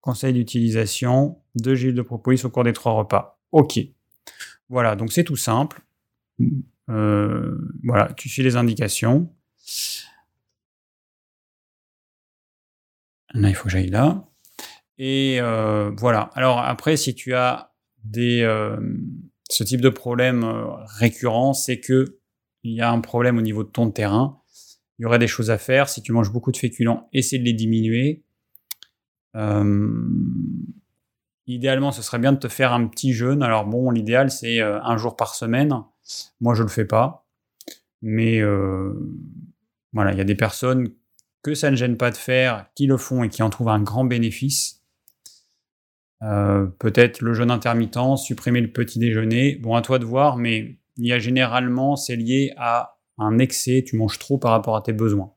conseil d'utilisation, de gilles de propolis au cours des trois repas. Ok. Voilà, donc c'est tout simple. Euh, voilà, tu suis les indications. Là, il faut que j'aille là. Et euh, voilà. Alors après, si tu as euh, ce type de problème euh, récurrent, c'est que il y a un problème au niveau de ton terrain. Il y aurait des choses à faire. Si tu manges beaucoup de féculents, essaie de les diminuer. idéalement, ce serait bien de te faire un petit jeûne. Alors bon, l'idéal, c'est un jour par semaine. Moi, je ne le fais pas. Mais voilà, il y a des personnes que ça ne gêne pas de faire, qui le font et qui en trouvent un grand bénéfice. Euh, peut-être le jeûne intermittent, supprimer le petit déjeuner. Bon, à toi de voir, mais il y a généralement, c'est lié à un excès, tu manges trop par rapport à tes besoins.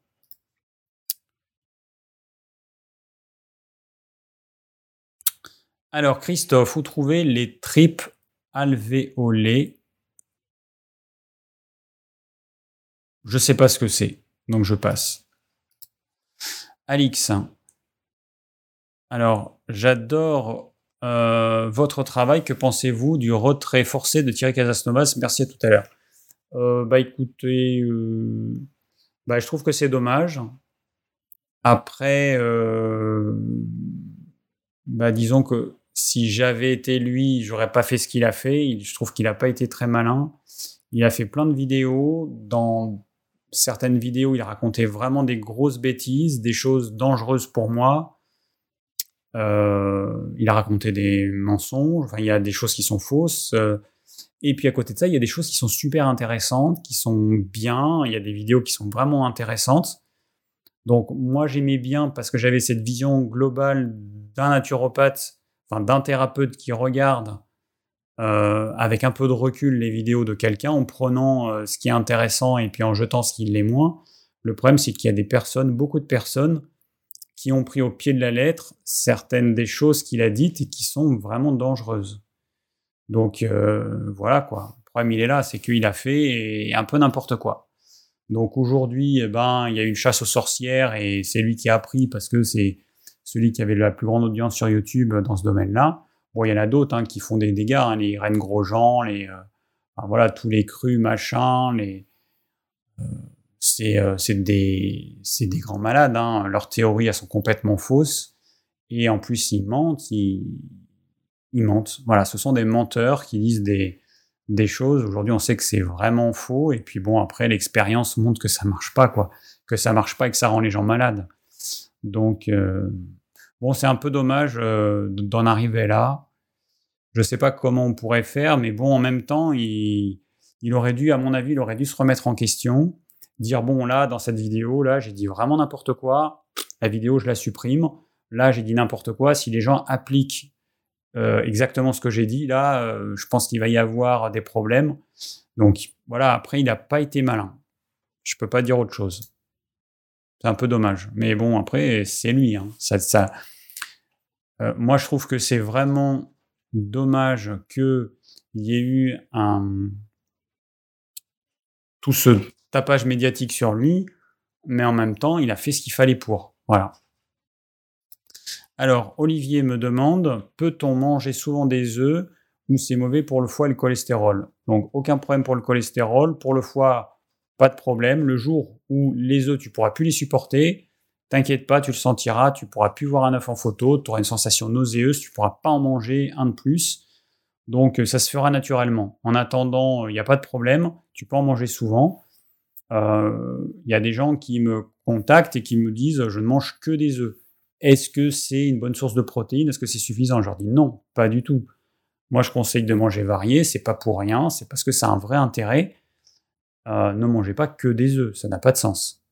Alors, Christophe, où trouver les tripes alvéolées? Je ne sais pas ce que c'est, donc je passe. Alix, alors, j'adore euh, votre travail. Que pensez-vous du retrait forcé de Thierry Casasnovas? Merci à tout à l'heure. Euh, bah écoutez, euh, bah, je trouve que c'est dommage. Après, bah, disons que si j'avais été lui, j'aurais pas fait ce qu'il a fait. Je trouve qu'il n'a pas été très malin. Il a fait plein de vidéos. Dans certaines vidéos, il a raconté vraiment des grosses bêtises, des choses dangereuses pour moi. Euh, il a raconté des mensonges, enfin, il y a des choses qui sont fausses. Euh, et puis à côté de ça, il y a des choses qui sont super intéressantes, qui sont bien. Il y a des vidéos qui sont vraiment intéressantes. Donc moi j'aimais bien parce que j'avais cette vision globale d'un naturopathe, enfin d'un thérapeute qui regarde euh, avec un peu de recul les vidéos de quelqu'un en prenant euh, ce qui est intéressant et puis en jetant ce qui l'est moins. Le problème c'est qu'il y a des personnes, beaucoup de personnes qui ont pris au pied de la lettre certaines des choses qu'il a dites et qui sont vraiment dangereuses. Donc euh, voilà quoi. Le problème il est là, c'est qu'il a fait un peu n'importe quoi. Donc aujourd'hui, eh ben, il y a une chasse aux sorcières et c'est lui qui a appris parce que c'est celui qui avait la plus grande audience sur YouTube dans ce domaine-là. Bon, il y en a d'autres hein, qui font des dégâts, hein, les reines Grosjean, les, euh, voilà, tous les crus machins, les, euh, euh, c'est des, des, grands malades. Hein. Leurs théories elles sont complètement fausses. Et en plus, ils mentent. Ils, mentent. Voilà, ce sont des menteurs qui disent des, des choses. Aujourd'hui, on sait que c'est vraiment faux. Et puis bon, après, l'expérience montre que ça marche pas, quoi. Que ça marche pas et que ça rend les gens malades. Donc, euh, bon, c'est un peu dommage euh, d'en arriver là. Je sais pas comment on pourrait faire, mais bon, en même temps, il, aurait dû, à mon avis, il aurait dû se remettre en question, dire bon, là, dans cette vidéo, là, j'ai dit vraiment n'importe quoi. La vidéo, je la supprime. Là, j'ai dit n'importe quoi. Si les gens appliquent euh, exactement ce que j'ai dit, là, euh, je pense qu'il va y avoir des problèmes. Donc voilà, après, il n'a pas été malin. Je peux pas dire autre chose. C'est un peu dommage. Mais bon, après, c'est lui. Hein. Euh, moi, je trouve que c'est vraiment dommage qu'il y ait eu tout ce tapage médiatique sur lui, mais en même temps, il a fait ce qu'il fallait pour. Voilà. Alors, Olivier me demande, peut-on manger souvent des œufs ou c'est mauvais pour le foie et le cholestérol? Donc, aucun problème pour le cholestérol. Pour le foie, pas de problème. Le jour où les œufs, tu pourras plus les supporter, t'inquiète pas, tu le sentiras, tu pourras plus voir un œuf en photo, tu auras une sensation nauséeuse, tu pourras pas en manger un de plus. Donc, ça se fera naturellement. En attendant, il n'y a pas de problème, tu peux en manger souvent. Euh, il y a des gens qui me contactent et qui me disent, je ne mange que des œufs. Est-ce que c'est une bonne source de protéines? Est-ce que c'est suffisant? Je leur dis non, pas du tout. Moi, je conseille de manger varié, c'est pas pour rien, c'est parce que ça a un vrai intérêt. Euh, ne mangez pas que des œufs, ça n'a pas de sens.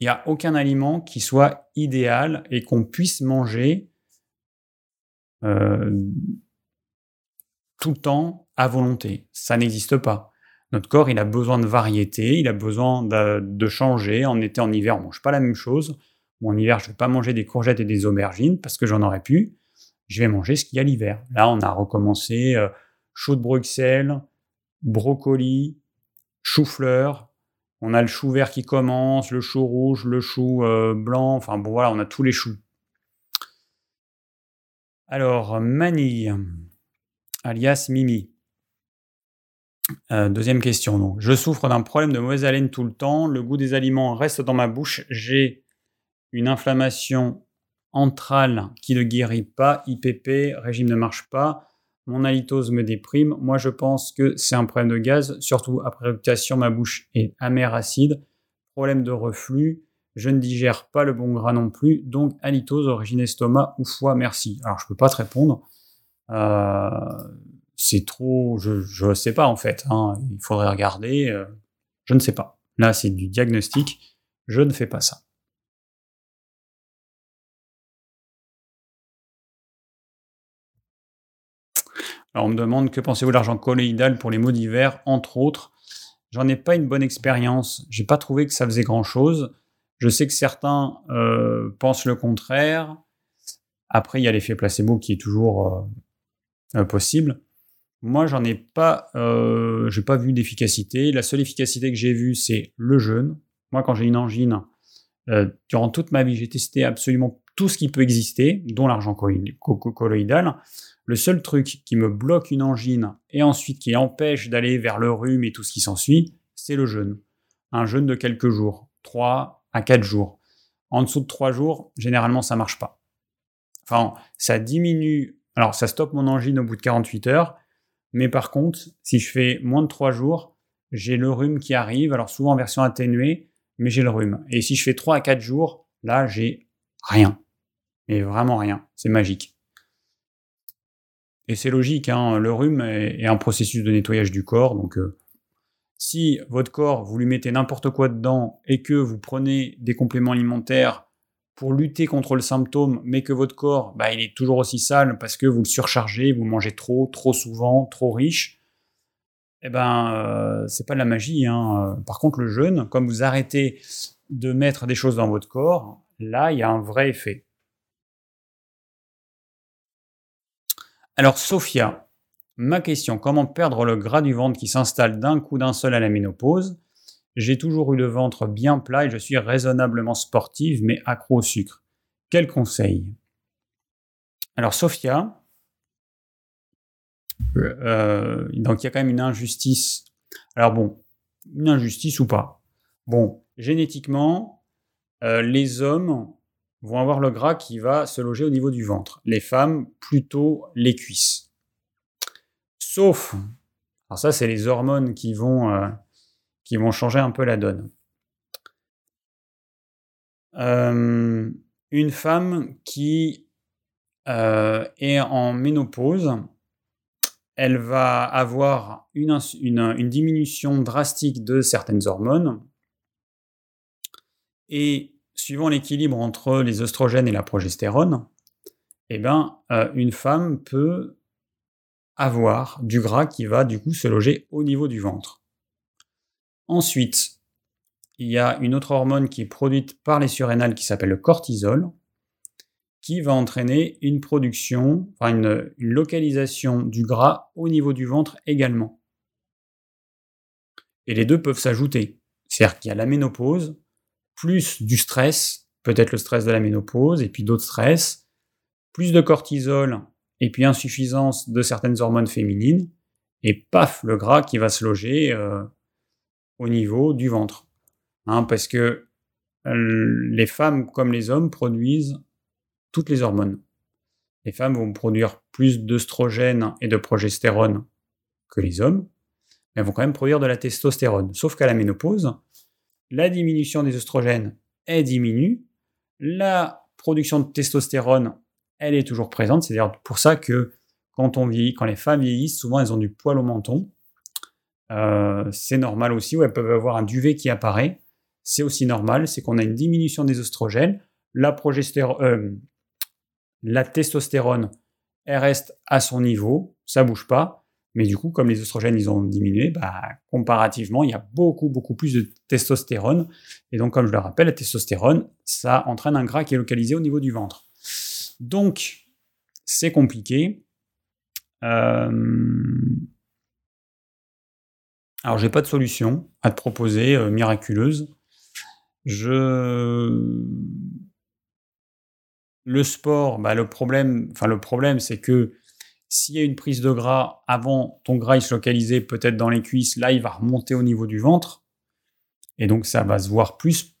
Il n'y a aucun aliment qui soit idéal et qu'on puisse manger euh, tout le temps à volonté. Ça n'existe pas. Notre corps, il a besoin de variété, il a besoin de, changer. En été, en hiver, on mange pas la même chose. en hiver, je vais pas manger des courgettes et des aubergines parce que j'en aurais pu. Je vais manger ce qu'il y a l'hiver. Là, on a recommencé euh, chou de Bruxelles, brocoli, chou-fleur. On a le chou vert qui commence, le chou rouge, le chou euh, blanc. Enfin bon, voilà, on a tous les choux. Alors, Manille, alias Mimi. Euh, deuxième question. Je souffre d'un problème de mauvaise haleine tout le temps. Le goût des aliments reste dans ma bouche. J'ai une inflammation entrale qui ne guérit pas. IPP, régime ne marche pas. Mon halitose me déprime. Moi, je pense que c'est un problème de gaz, surtout après réputation. Ma bouche est amère acide. Problème de reflux. Je ne digère pas le bon gras non plus. Donc, halitose, origine estomac ou foie, merci. Alors, je ne peux pas te répondre. Euh, c'est trop, je ne sais pas en fait. Hein. Il faudrait regarder. Euh, je ne sais pas. Là, c'est du diagnostic. Je ne fais pas ça. Alors, on me demande que pensez-vous de l'argent colloïdal pour les mots d'hiver, entre autres? J'en ai pas une bonne expérience. J'ai pas trouvé que ça faisait grand chose. Je sais que certains euh, pensent le contraire. Après, il y a l'effet placebo qui est toujours euh, possible. Moi, j'en ai pas, euh, j'ai pas vu d'efficacité. La seule efficacité que j'ai vue, c'est le jeûne. Moi, quand j'ai une angine, durant toute ma vie, j'ai testé absolument tout ce qui peut exister, dont l'argent colloïdal. Le seul truc qui me bloque une angine et ensuite qui empêche d'aller vers le rhume et tout ce qui s'ensuit, c'est le jeûne. Un jeûne de quelques jours, 3 à 4 jours. En dessous de 3 jours, généralement, ça marche pas. Enfin, ça diminue. Alors, ça stoppe mon angine au bout de 48 heures, mais par contre, si je fais moins de 3 jours, j'ai le rhume qui arrive, alors souvent en version atténuée, mais j'ai le rhume. Et si je fais 3 à 4 jours, là, j'ai rien. Mais vraiment rien. C'est magique. Et c'est logique, hein, le rhume est, un processus de nettoyage du corps. Donc, euh, si votre corps, vous lui mettez n'importe quoi dedans et que vous prenez des compléments alimentaires pour lutter contre le symptôme, mais que votre corps, bah, il est toujours aussi sale parce que vous le surchargez, vous mangez trop, trop souvent, trop riche, eh ben, euh, c'est pas de la magie. Hein. Par contre, le jeûne, comme vous arrêtez de mettre des choses dans votre corps, là, il y a un vrai effet. Alors, Sophia, ma question, comment perdre le gras du ventre qui s'installe d'un coup d'un seul à la ménopause? J'ai toujours eu le ventre bien plat et je suis raisonnablement sportive mais accro au sucre. Quel conseil? Alors Sophia, euh, donc il y a quand même une injustice. Alors bon, une injustice ou pas? Bon, génétiquement, euh, les hommes vont avoir le gras qui va se loger au niveau du ventre. Les femmes, plutôt les cuisses. Sauf, alors ça c'est les hormones qui vont, euh, qui vont changer un peu la donne. Euh, une femme qui euh, est en ménopause, elle va avoir une, une, diminution drastique de certaines hormones. Et suivant l'équilibre entre les oestrogènes et la progestérone, eh ben, une femme peut avoir du gras qui va du coup se loger au niveau du ventre. Ensuite, il y a une autre hormone qui est produite par les surrénales qui s'appelle le cortisol, qui va entraîner une production, enfin une, localisation du gras au niveau du ventre également. Et les deux peuvent s'ajouter. C'est-à-dire qu'il y a la ménopause, plus du stress, peut-être le stress de la ménopause, et puis d'autres stress, plus de cortisol et puis insuffisance de certaines hormones féminines, et paf, le gras qui va se loger euh, au niveau du ventre. Hein, parce que euh, les femmes comme les hommes produisent toutes les hormones. Les femmes vont produire plus d'œstrogènes et de progestérone que les hommes, mais elles vont quand même produire de la testostérone. Sauf qu'à la ménopause, la diminution des œstrogènes, est diminue, la production de testostérone elle est toujours présente. C'est d'ailleurs pour ça que quand on vieillit, quand les femmes vieillissent, souvent elles ont du poil au menton. Euh, c'est normal aussi, ou elles peuvent avoir un duvet qui apparaît. C'est aussi normal, c'est qu'on a une diminution des oestrogènes. La, euh, la testostérone, elle reste à son niveau, ça bouge pas. Mais du coup, comme les oestrogènes, ils ont diminué, bah, comparativement, il y a beaucoup, beaucoup plus de testostérone. Et donc, comme je le rappelle, la testostérone, ça entraîne un gras qui est localisé au niveau du ventre. Donc, c'est compliqué. Euh... Alors, j'ai pas de solution à te proposer euh, miraculeuse. Je le sport, bah, le problème, enfin le problème, c'est que s'il y a une prise de gras avant, ton gras il se localisait peut-être dans les cuisses, là il va remonter au niveau du ventre, et donc ça va se voir plus.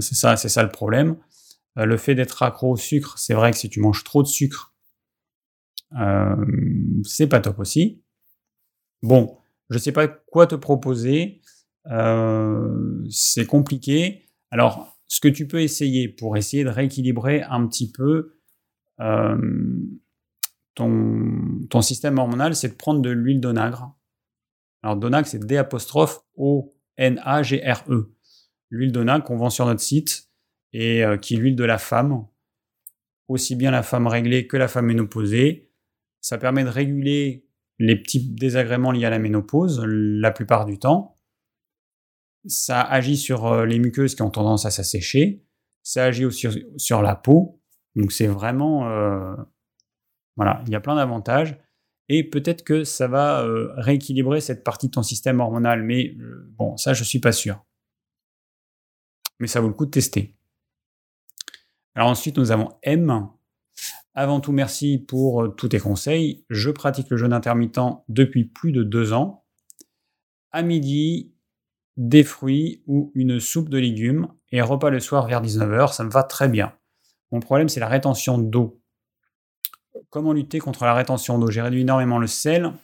C'est ça, c'est ça le problème. Euh, le fait d'être accro au sucre, c'est vrai que si tu manges trop de sucre, euh, c'est pas top aussi. Bon, je sais pas quoi te proposer. Euh, c'est compliqué. Alors, ce que tu peux essayer pour essayer de rééquilibrer un petit peu ton, système hormonal, c'est de prendre de l'huile d'onagre. Alors, d'onagre, c'est D apostrophe O-N-A-G-R-E. L'huile d'onagre qu'on vend sur notre site et euh, qui est l'huile de la femme, aussi bien la femme réglée que la femme ménopausée. Ça permet de réguler les petits désagréments liés à la ménopause la plupart du temps. Ça agit sur euh, les muqueuses qui ont tendance à s'assécher. Ça agit aussi sur, la peau. Donc c'est vraiment... Euh, voilà, il y a plein d'avantages. Et peut-être que ça va rééquilibrer cette partie de ton système hormonal. Mais bon, ça, je ne suis pas sûr. Mais ça vaut le coup de tester. Alors ensuite, nous avons M. Avant tout, merci pour euh, tous tes conseils. Je pratique le jeûne intermittent depuis plus de deux ans. À midi, des fruits ou une soupe de légumes et repas le soir vers 19h, ça me va très bien. Mon problème, c'est la rétention d'eau. Comment lutter contre la rétention d'eau J'ai réduit énormément le sel.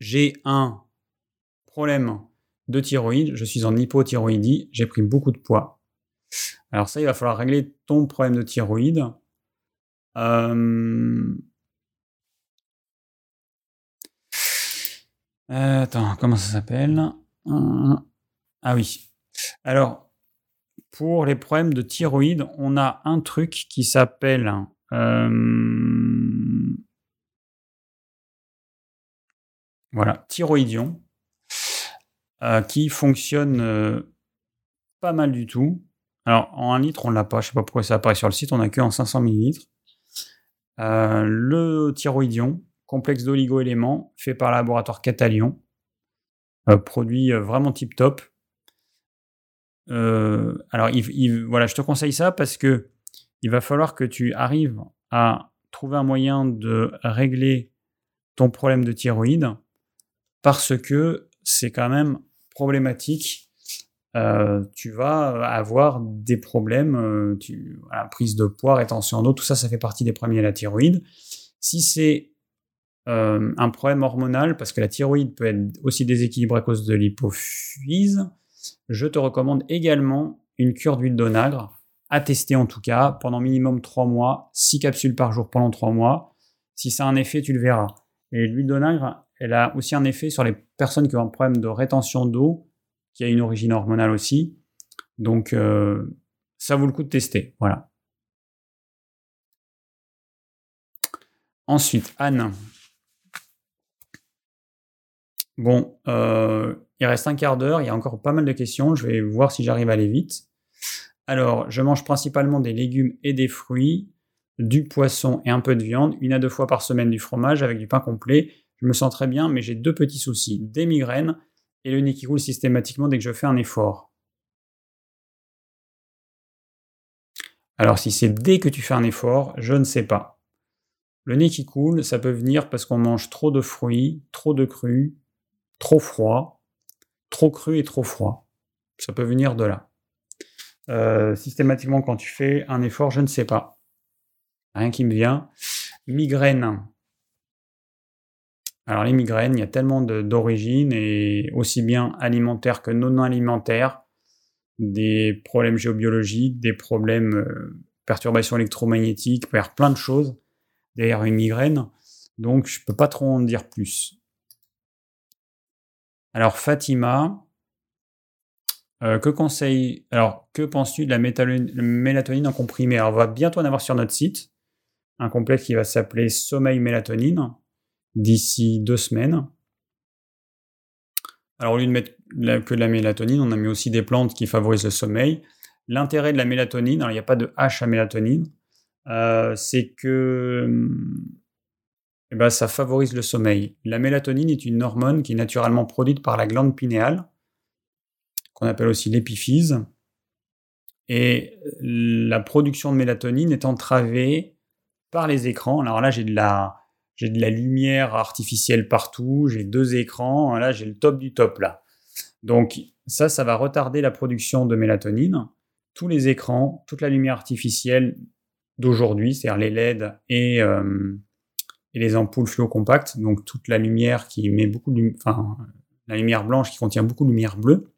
J'ai un problème de thyroïde. Je suis en hypothyroïdie. J'ai pris beaucoup de poids. Alors ça, il va falloir régler ton problème de thyroïde. Euh, attends, comment ça s'appelle? Ah oui. Alors, pour les problèmes de thyroïde, on a un truc qui s'appelle... Euh, voilà, thyroïdion, euh, qui fonctionne pas mal du tout. Alors, en 1 litre, on l'a pas. Je sais pas pourquoi ça apparaît sur le site. On a que en 500 millilitres. Euh, le thyroïdion, complexe d'oligo-éléments, fait par le laboratoire Catalion. Euh, produit euh, vraiment tip top. alors, voilà, je te conseille ça parce que il va falloir que tu arrives à trouver un moyen de régler ton problème de thyroïde parce que c'est quand même problématique euh, tu vas avoir des problèmes, euh, tu, prise de poids, rétention d'eau, tout ça, ça fait partie des premiers à la thyroïde. Si c'est euh, un problème hormonal, parce que la thyroïde peut être aussi déséquilibrée à cause de l'hypophyse, je te recommande également une cure d'huile d'onagre, à tester en tout cas, pendant minimum 3 mois, 6 capsules par jour pendant 3 mois. Si ça a un effet, tu le verras. Et l'huile d'onagre, elle a aussi un effet sur les personnes qui ont un problème de rétention d'eau, qui a une origine hormonale aussi. Donc, euh, ça vaut le coup de tester. Voilà. Ensuite, Anne. Bon, euh, il reste un quart d'heure, il y a encore pas mal de questions, je vais voir si j'arrive à aller vite. Alors, je mange principalement des légumes et des fruits, du poisson et un peu de viande, une à deux fois par semaine du fromage avec du pain complet. Je me sens très bien, mais j'ai deux petits soucis, des migraines et le nez qui roule systématiquement dès que je fais un effort. Alors si c'est dès que tu fais un effort, je ne sais pas. Le nez qui coule, ça peut venir parce qu'on mange trop de fruits, trop de crus, trop froid, trop cru et trop froid. Ça peut venir de là. Euh, systématiquement, quand tu fais un effort, je ne sais pas. Rien qui me vient. Migraine. Alors les migraines, il y a tellement d'origines, et aussi bien alimentaires que non alimentaires, des problèmes géobiologiques, des problèmes euh, perturbations électromagnétiques, plein de choses derrière une migraine. Donc je ne peux pas trop en dire plus. Alors Fatima, euh, que conseille Alors que penses-tu de la mélatonine en comprimé? Alors on va bientôt en avoir sur notre site un complexe qui va s'appeler Sommeil Mélatonine d'ici deux semaines. Alors au lieu de mettre que de la mélatonine, on a mis aussi des plantes qui favorisent le sommeil. L'intérêt de la mélatonine, il n'y a pas de H à mélatonine, euh, c'est que eh ben, ça favorise le sommeil. La mélatonine est une hormone qui est naturellement produite par la glande pinéale, qu'on appelle aussi l'épiphyse. Et la production de mélatonine est entravée par les écrans. Alors là, j'ai de la, j'ai de la lumière artificielle partout, j'ai deux écrans, là, j'ai le top du top là. Donc ça, ça va retarder la production de mélatonine. Tous les écrans, toute la lumière artificielle d'aujourd'hui, c'est-à-dire les LED et, euh, et les ampoules fluo-compactes, donc toute la lumière qui met beaucoup de, enfin, la lumière blanche qui contient beaucoup de lumière bleue.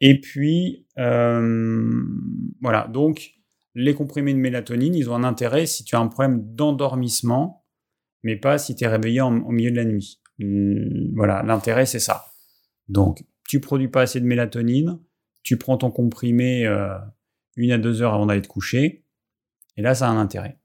Et puis, euh, voilà, donc les comprimés de mélatonine, ils ont un intérêt si tu as un problème d'endormissement, mais pas si tu es réveillé au milieu de la nuit. Voilà, l'intérêt, c'est ça. Donc, tu produis pas assez de mélatonine, tu prends ton comprimé euh, une à deux heures avant d'aller te coucher, et là, ça a un intérêt.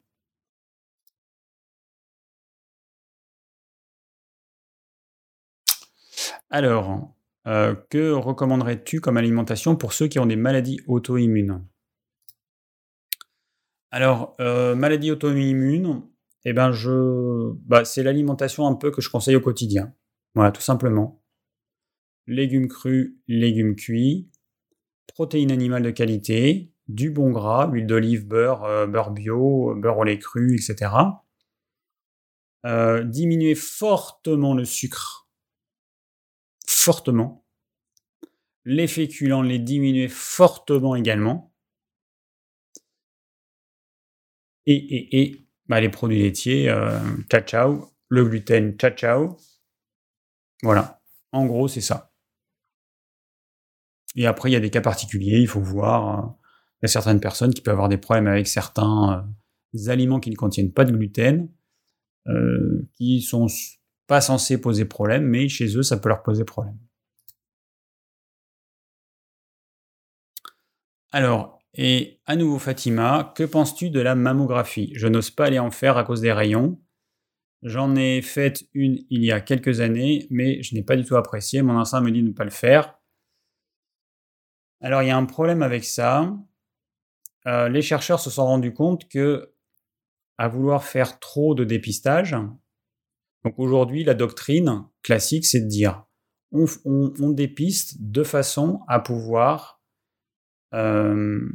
Alors, euh, que recommanderais-tu comme alimentation pour ceux qui ont des maladies auto-immunes? Alors, euh, maladies auto-immunes, eh ben je, bah, c'est l'alimentation un peu que je conseille au quotidien. Voilà, tout simplement. Légumes crus, légumes cuits, protéines animales de qualité, du bon gras, huile d'olive, beurre, euh, beurre bio, beurre au lait cru, etc. diminuer fortement le sucre fortement. Les féculents, les diminuer fortement également. Et, et, et bah, les produits laitiers, euh, ciao. Le gluten, ciao ciao. Voilà. En gros, c'est ça. Et après, il y a des cas particuliers, il faut voir. Euh, il y a certaines personnes qui peuvent avoir des problèmes avec certains euh, aliments qui ne contiennent pas de gluten, qui sont pas censé poser problème, mais chez eux, ça peut leur poser problème. Alors, et à nouveau Fatima, que penses-tu de la mammographie? Je n'ose pas aller en faire à cause des rayons. J'en ai fait une il y a quelques années, mais je n'ai pas du tout apprécié. Mon instinct me dit de ne pas le faire. Alors, il y a un problème avec ça. Euh, les chercheurs se sont rendus compte que, à vouloir faire trop de dépistage, donc aujourd'hui, la doctrine classique, c'est de dire on, on, dépiste de façon à pouvoir euh,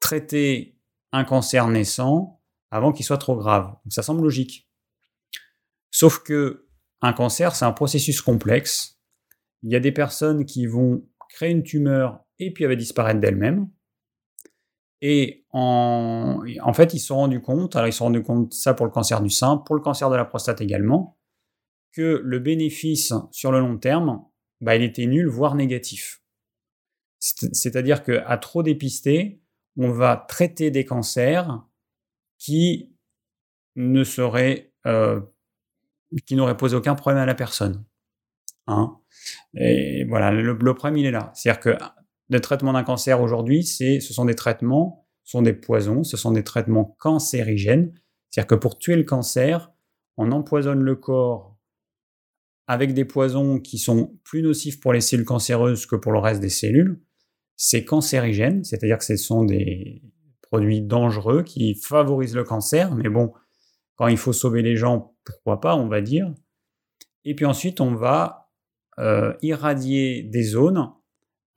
traiter un cancer naissant avant qu'il soit trop grave. ça semble logique. Sauf que un cancer, c'est un processus complexe. Il y a des personnes qui vont créer une tumeur et puis elle va disparaître d'elle-même. Et en, fait, ils se sont rendus compte, alors ils se sont rendus compte ça pour le cancer du sein, pour le cancer de la prostate également, que le bénéfice sur le long terme, bah, il était nul, voire négatif. C'est-à-dire qu'à trop dépister, on va traiter des cancers qui ne seraient, euh, qui n'auraient posé aucun problème à la personne. Hein et voilà, le, le, problème, il est là. C'est-à-dire que le traitement d'un cancer aujourd'hui, c'est, ce sont des traitements, ce sont des poisons, ce sont des traitements cancérigènes. C'est-à-dire que pour tuer le cancer, on empoisonne le corps avec des poisons qui sont plus nocifs pour les cellules cancéreuses que pour le reste des cellules. C'est cancérigène, c'est-à-dire que ce sont des produits dangereux qui favorisent le cancer, mais bon, quand il faut sauver les gens, pourquoi pas, on va dire. Et puis ensuite, on va euh, irradier des zones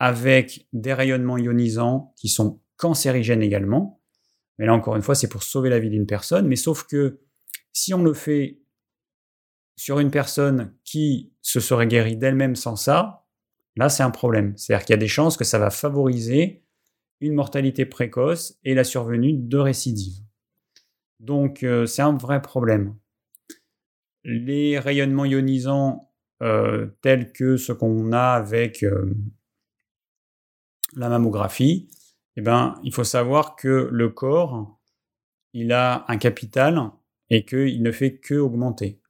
avec des rayonnements ionisants qui sont cancérigènes également. Mais là, encore une fois, c'est pour sauver la vie d'une personne. Mais sauf que si on le fait sur une personne qui se serait guérie d'elle-même sans ça, là, c'est un problème. C'est-à-dire qu'il y a des chances que ça va favoriser une mortalité précoce et la survenue de récidives. Donc, euh, c'est un vrai problème. Les rayonnements ionisants euh, tels que ce qu'on a avec euh, la mammographie, eh ben, il faut savoir que le corps, il a un capital et qu'il ne fait que augmenter.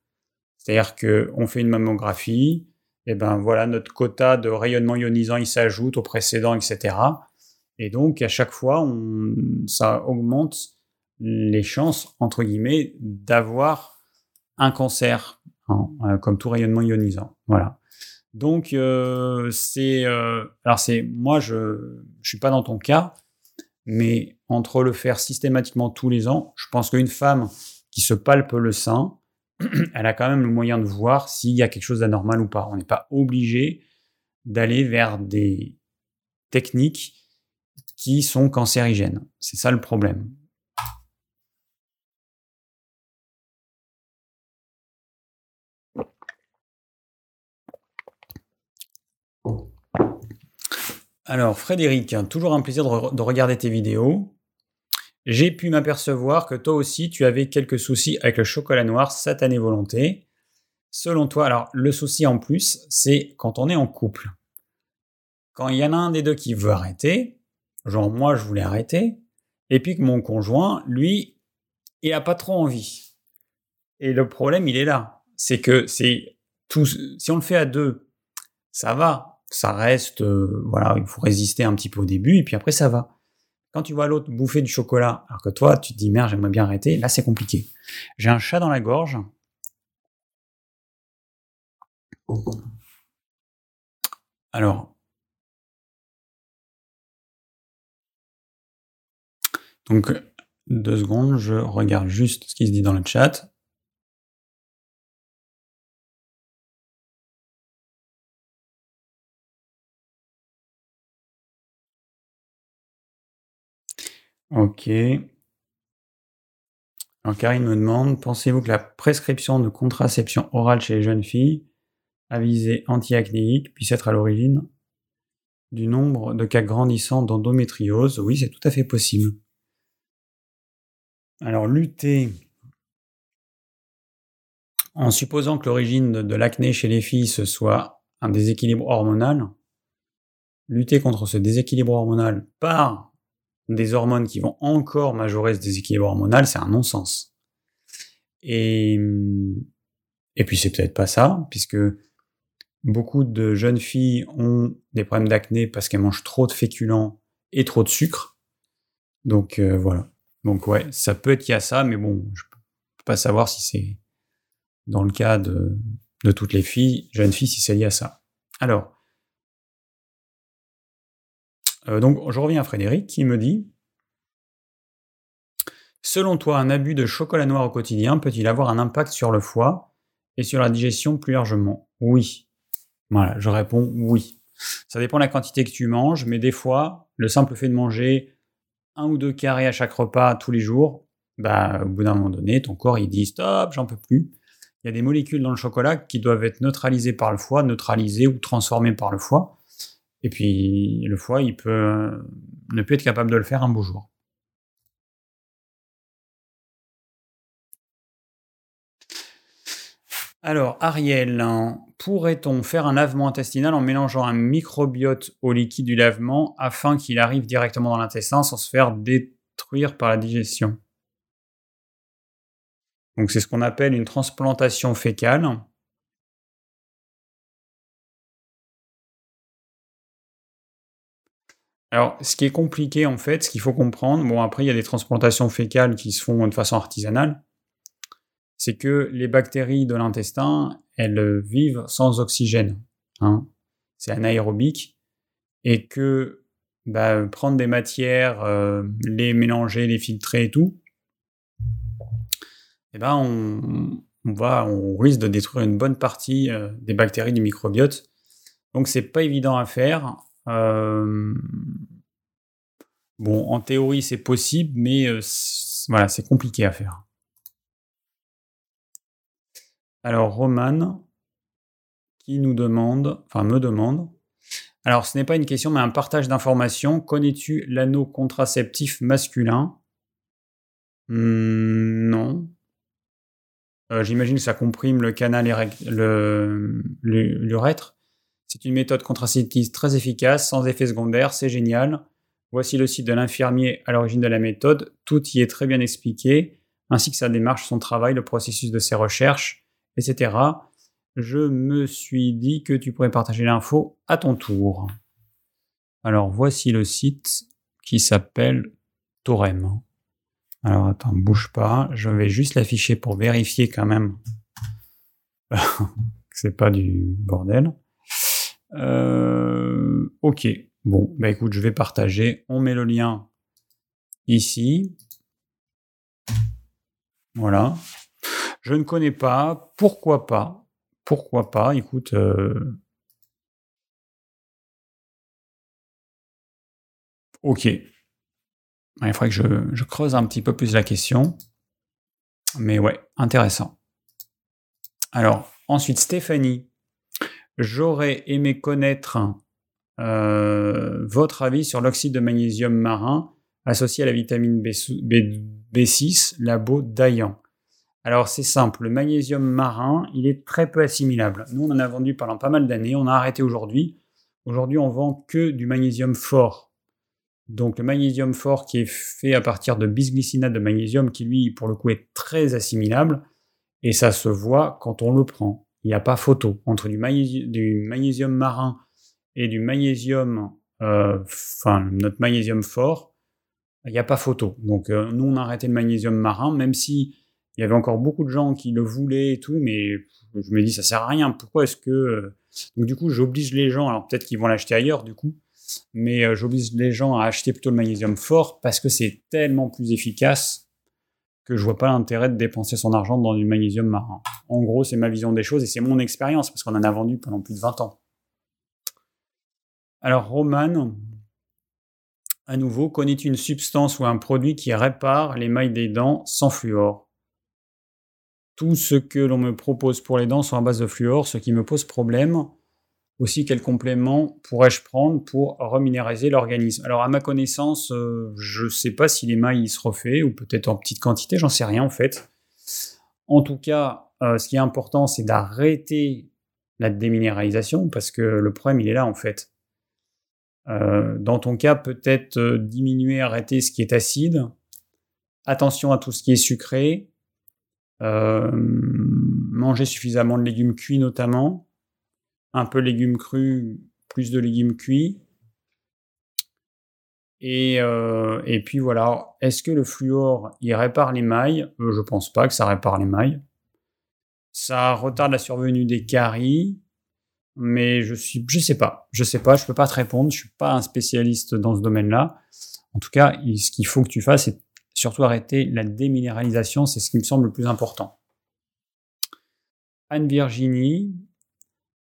C'est-à-dire qu'on fait une mammographie, eh ben voilà, notre quota de rayonnement ionisant, il s'ajoute au précédent, etc. Et donc, à chaque fois, ça augmente les chances, entre guillemets, d'avoir un cancer, euh, comme tout rayonnement ionisant. Voilà. Donc euh, c'est euh, alors c'est moi je je suis pas dans ton cas, mais entre le faire systématiquement tous les ans, je pense qu'une femme qui se palpe le sein, elle a quand même le moyen de voir s'il y a quelque chose d'anormal ou pas. On n'est pas obligé d'aller vers des techniques qui sont cancérigènes. C'est ça le problème. Alors, Frédéric, toujours un plaisir de, regarder tes vidéos. J'ai pu m'apercevoir que toi aussi, tu avais quelques soucis avec le chocolat noir, satanée volonté. Selon toi, alors le souci en plus, c'est quand on est en couple. Quand il y en a un des deux qui veut arrêter, genre moi je voulais arrêter, et puis que mon conjoint, lui, il a pas trop envie. Et le problème, il est là. C'est que c'est si on le fait à deux, ça va, ça reste, euh, voilà, il faut résister un petit peu au début, et puis après ça va. Quand tu vois l'autre bouffer du chocolat, alors que toi, tu te dis merde, j'aimerais bien arrêter, là c'est compliqué. J'ai un chat dans la gorge. Alors. Donc, deux secondes, je regarde juste ce qui se dit dans le chat. Ok. Alors Karine me demande, pensez-vous que la prescription de contraception orale chez les jeunes filles à visée antiacnéique puisse être à l'origine du nombre de cas grandissants d'endométriose? Oui, c'est tout à fait possible. Alors lutter en supposant que l'origine de, de l'acné chez les filles ce soit un déséquilibre hormonal, lutter contre ce déséquilibre hormonal par des hormones qui vont encore majorer ce déséquilibre hormonal, c'est un non-sens. Et, et puis c'est peut-être pas ça, puisque beaucoup de jeunes filles ont des problèmes d'acné parce qu'elles mangent trop de féculents et trop de sucre. Donc euh, voilà. Donc ouais, ça peut être qu'il y a ça, mais bon, je peux pas savoir si c'est dans le cas de, de toutes les filles, jeunes filles, si c'est lié à ça. Alors, euh, donc je reviens à Frédéric qui me dit Selon toi, un abus de chocolat noir au quotidien peut-il avoir un impact sur le foie et sur la digestion plus largement? Oui. Voilà, je réponds oui. Ça dépend de la quantité que tu manges, mais des fois, le simple fait de manger un ou deux carrés à chaque repas tous les jours, bah, au bout d'un moment donné, ton corps il dit stop, j'en peux plus. Il y a des molécules dans le chocolat qui doivent être neutralisées par le foie, neutralisées ou transformées par le foie. Et puis le foie, il peut euh, ne peut être capable de le faire un beau jour. Alors, Ariel, pourrait-on faire un lavement intestinal en mélangeant un microbiote au liquide du lavement afin qu'il arrive directement dans l'intestin sans se faire détruire par la digestion? Donc, c'est ce qu'on appelle une transplantation fécale. Alors, ce qui est compliqué, en fait, ce qu'il faut comprendre, bon, après, il y a des transplantations fécales qui se font de façon artisanale, c'est que les bactéries de l'intestin, elles vivent sans oxygène. Hein. C'est anaérobique. Et que bah, prendre des matières, euh, les mélanger, les filtrer et tout, eh ben on, va, on risque de détruire une bonne partie euh, des bactéries du microbiote. Donc c'est pas évident à faire. Euh, bon, en théorie, c'est possible, mais euh, voilà, c'est compliqué à faire. Alors, Roman, qui nous demande, enfin me demande, alors ce n'est pas une question, mais un partage d'informations. Connais-tu l'anneau contraceptif masculin? Hmm, Non. Euh, j'imagine que ça comprime le canal l'urètre. C'est une méthode contraceptive très efficace, sans effet secondaire, c'est génial. Voici le site de l'infirmier à l'origine de la méthode. Tout y est très bien expliqué, ainsi que sa démarche, son travail, le processus de ses recherches, etc. Je me suis dit que tu pourrais partager l'info à ton tour. Alors voici le site qui s'appelle Torem. Alors attends, bouge pas. Je vais juste l'afficher pour vérifier quand même que c'est pas du bordel. Euh, ok. Bon, bah écoute, je vais partager. On met le lien ici. Voilà. Je ne connais pas. Pourquoi pas? Pourquoi pas? Écoute. Euh, ok. Il faudrait que je, je, creuse un petit peu plus la question. Mais ouais, intéressant. Alors, ensuite, Stéphanie J'aurais aimé connaître euh, votre avis sur l'oxyde de magnésium marin associé à la vitamine B, 6 labo Dayan. Alors c'est simple, le magnésium marin, il est très peu assimilable. Nous, on en a vendu pendant pas mal d'années, on a arrêté aujourd'hui. Aujourd'hui, on vend que du magnésium fort. Donc le magnésium fort qui est fait à partir de bisglycinate de magnésium, qui lui, pour le coup, est très assimilable, et ça se voit quand on le prend il n'y a pas photo. Entre du, magnésium marin et du magnésium, euh, enfin notre magnésium fort, il n'y a pas photo. Donc euh, nous on a arrêté le magnésium marin, même si il y avait encore beaucoup de gens qui le voulaient et tout, mais je me dis ça sert à rien. Pourquoi est-ce que euh, donc du coup j'oblige les gens, alors peut-être qu'ils vont l'acheter ailleurs du coup, mais j'oblige les gens à acheter plutôt le magnésium fort parce que c'est tellement plus efficace que je vois pas l'intérêt de dépenser son argent dans du magnésium marin. En gros, c'est ma vision des choses et c'est mon expérience parce qu'on en a vendu pendant plus de 20 ans. Alors, Roman, à nouveau, connais-tu une substance ou un produit qui répare l'émail des dents sans fluor Tout ce que l'on me propose pour les dents sont à base de fluor, ce qui me pose problème aussi, quel complément pourrais-je prendre pour reminéraliser l'organisme Alors, à ma connaissance, euh, je ne sais pas si l'émail se refait, ou peut-être en petite quantité, j'en sais rien en fait. En tout cas, euh, ce qui est important, c'est d'arrêter la déminéralisation, parce que le problème, il est là en fait. Euh, dans ton cas, peut-être diminuer, arrêter ce qui est acide. Attention à tout ce qui est sucré. manger suffisamment de légumes cuits notamment un peu légumes crus, plus de légumes cuits. Et, euh, et puis voilà, est-ce que le fluor, il répare les mailles? Euh, Je pense pas que ça répare les mailles. Ça retarde la survenue des caries, mais je suis, je sais pas, je sais pas, je peux pas te répondre, je suis pas un spécialiste dans ce domaine-là. En tout cas, ce qu'il faut que tu fasses, c'est surtout arrêter la déminéralisation, c'est ce qui me semble le plus important. Anne Virginie,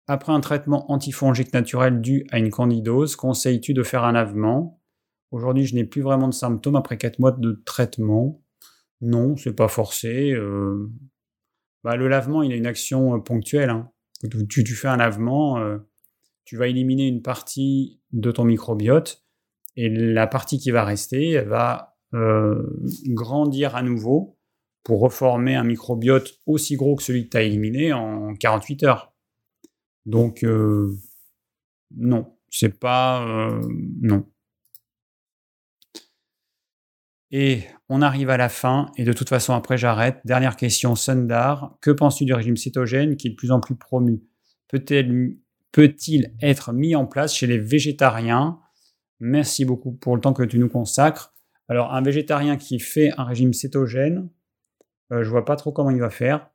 après un traitement antifongique naturel dû à une candidose, conseilles-tu de faire un lavement Aujourd'hui, je n'ai plus vraiment de symptômes après 4 mois de traitement. Non, c'est pas forcé. Euh. Bah, le lavement, il a une action euh, ponctuelle. Hein. Tu, fais un lavement, euh, tu vas éliminer une partie de ton microbiote et la partie qui va rester, elle va grandir à nouveau pour reformer un microbiote aussi gros que celui que tu as éliminé en 48 heures. Donc, euh, non, c'est pas. Euh, non. Et on arrive à la fin, et de toute façon, après, j'arrête. Dernière question, Sundar. Que penses-tu du régime cétogène qui est de plus en plus promu? Peut-il être mis en place chez les végétariens? Merci beaucoup pour le temps que tu nous consacres. Alors, un végétarien qui fait un régime cétogène, euh, je vois pas trop comment il va faire.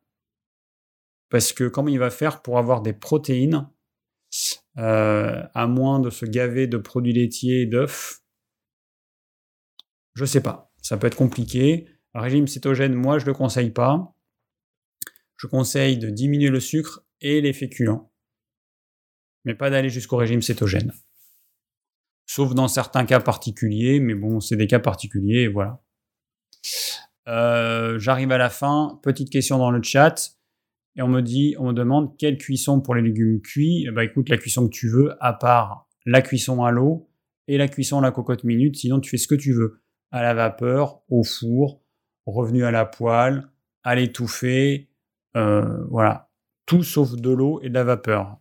Parce que comment il va faire pour avoir des protéines, euh, à moins de se gaver de produits laitiers et d'œufs? Je sais pas. Ça peut être compliqué. Un régime cétogène, moi, je ne le conseille pas. Je conseille de diminuer le sucre et les féculents. Mais pas d'aller jusqu'au régime cétogène. Sauf dans certains cas particuliers, mais bon, c'est des cas particuliers, et voilà. Euh, j'arrive à la fin, petite question dans le chat, et on me dit, on me demande quelle cuisson pour les légumes cuits. Bah écoute, la cuisson que tu veux, à part la cuisson à l'eau et la cuisson à la cocotte minute, sinon tu fais ce que tu veux. À la vapeur, au four, revenu à la poêle, à l'étouffer, euh, voilà. Tout sauf de l'eau et de la vapeur.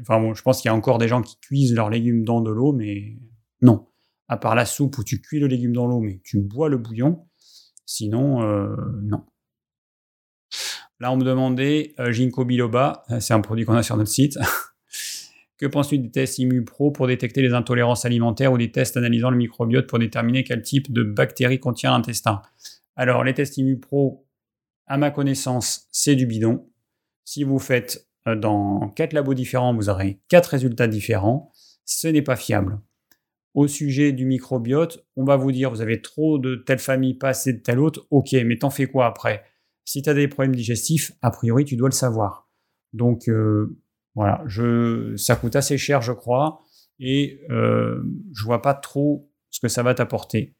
Enfin bon, je pense qu'il y a encore des gens qui cuisent leurs légumes dans de l'eau, mais non. À part la soupe où tu cuis le légume dans l'eau, mais tu bois le bouillon, Sinon, euh, non. Là, on me demandait euh, Ginkgo biloba, euh, c'est un produit qu'on a sur notre site. que penses-tu des tests ImmuPro pour détecter les intolérances alimentaires ou des tests analysant le microbiote pour déterminer quel type de bactéries contient l'intestin? Alors, les tests ImmuPro, à ma connaissance, c'est du bidon. Si vous faites dans quatre labos différents, vous aurez quatre résultats différents. Ce n'est pas fiable au sujet du microbiote, on va vous dire vous avez trop de telle famille, pas assez de telle autre, ok, mais t'en fais quoi après? Si tu as des problèmes digestifs, a priori tu dois le savoir. Donc euh, voilà, ça coûte assez cher je crois, et euh, je vois pas trop ce que ça va t'apporter.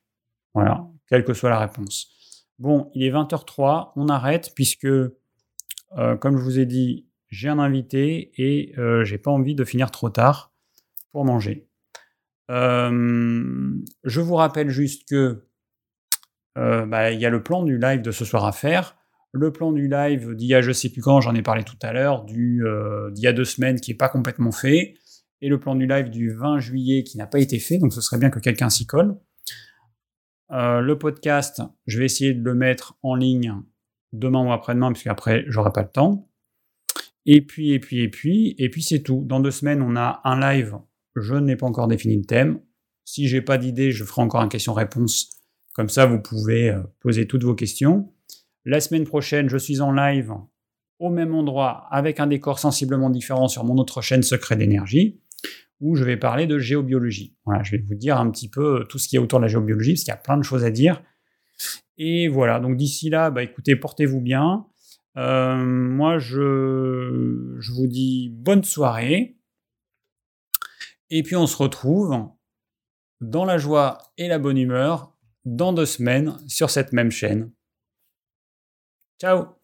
Voilà, quelle que soit la réponse. Bon, il est 20h03, on arrête puisque, euh, comme je vous ai dit, j'ai un invité et euh, j'ai pas envie de finir trop tard pour manger. Je vous rappelle juste que bah, il y a le plan du live de ce soir à faire. Le plan du live d'il y a je sais plus quand, j'en ai parlé tout à l'heure, euh, d'il y a deux semaines qui n'est pas complètement fait. Et le plan du live du 20 juillet qui n'a pas été fait, donc ce serait bien que quelqu'un s'y colle. le podcast, je vais essayer de le mettre en ligne demain ou après-demain, parce qu'après, j'aurai pas le temps. Et puis, et puis, et puis, et puis c'est tout. Dans deux semaines, on a un live je n'ai pas encore défini le thème. Si j'ai pas d'idée, je ferai encore un question-réponse. Comme ça, vous pouvez euh, poser toutes vos questions. La semaine prochaine, je suis en live au même endroit avec un décor sensiblement différent sur mon autre chaîne Secret d'énergie où je vais parler de géobiologie. Voilà, je vais vous dire un petit peu tout ce qui est autour de la géobiologie parce qu'il y a plein de choses à dire. Et voilà, donc d'ici là, bah écoutez, portez-vous bien. Euh, moi, je vous dis bonne soirée. Et puis on se retrouve dans la joie et la bonne humeur dans deux semaines sur cette même chaîne. Ciao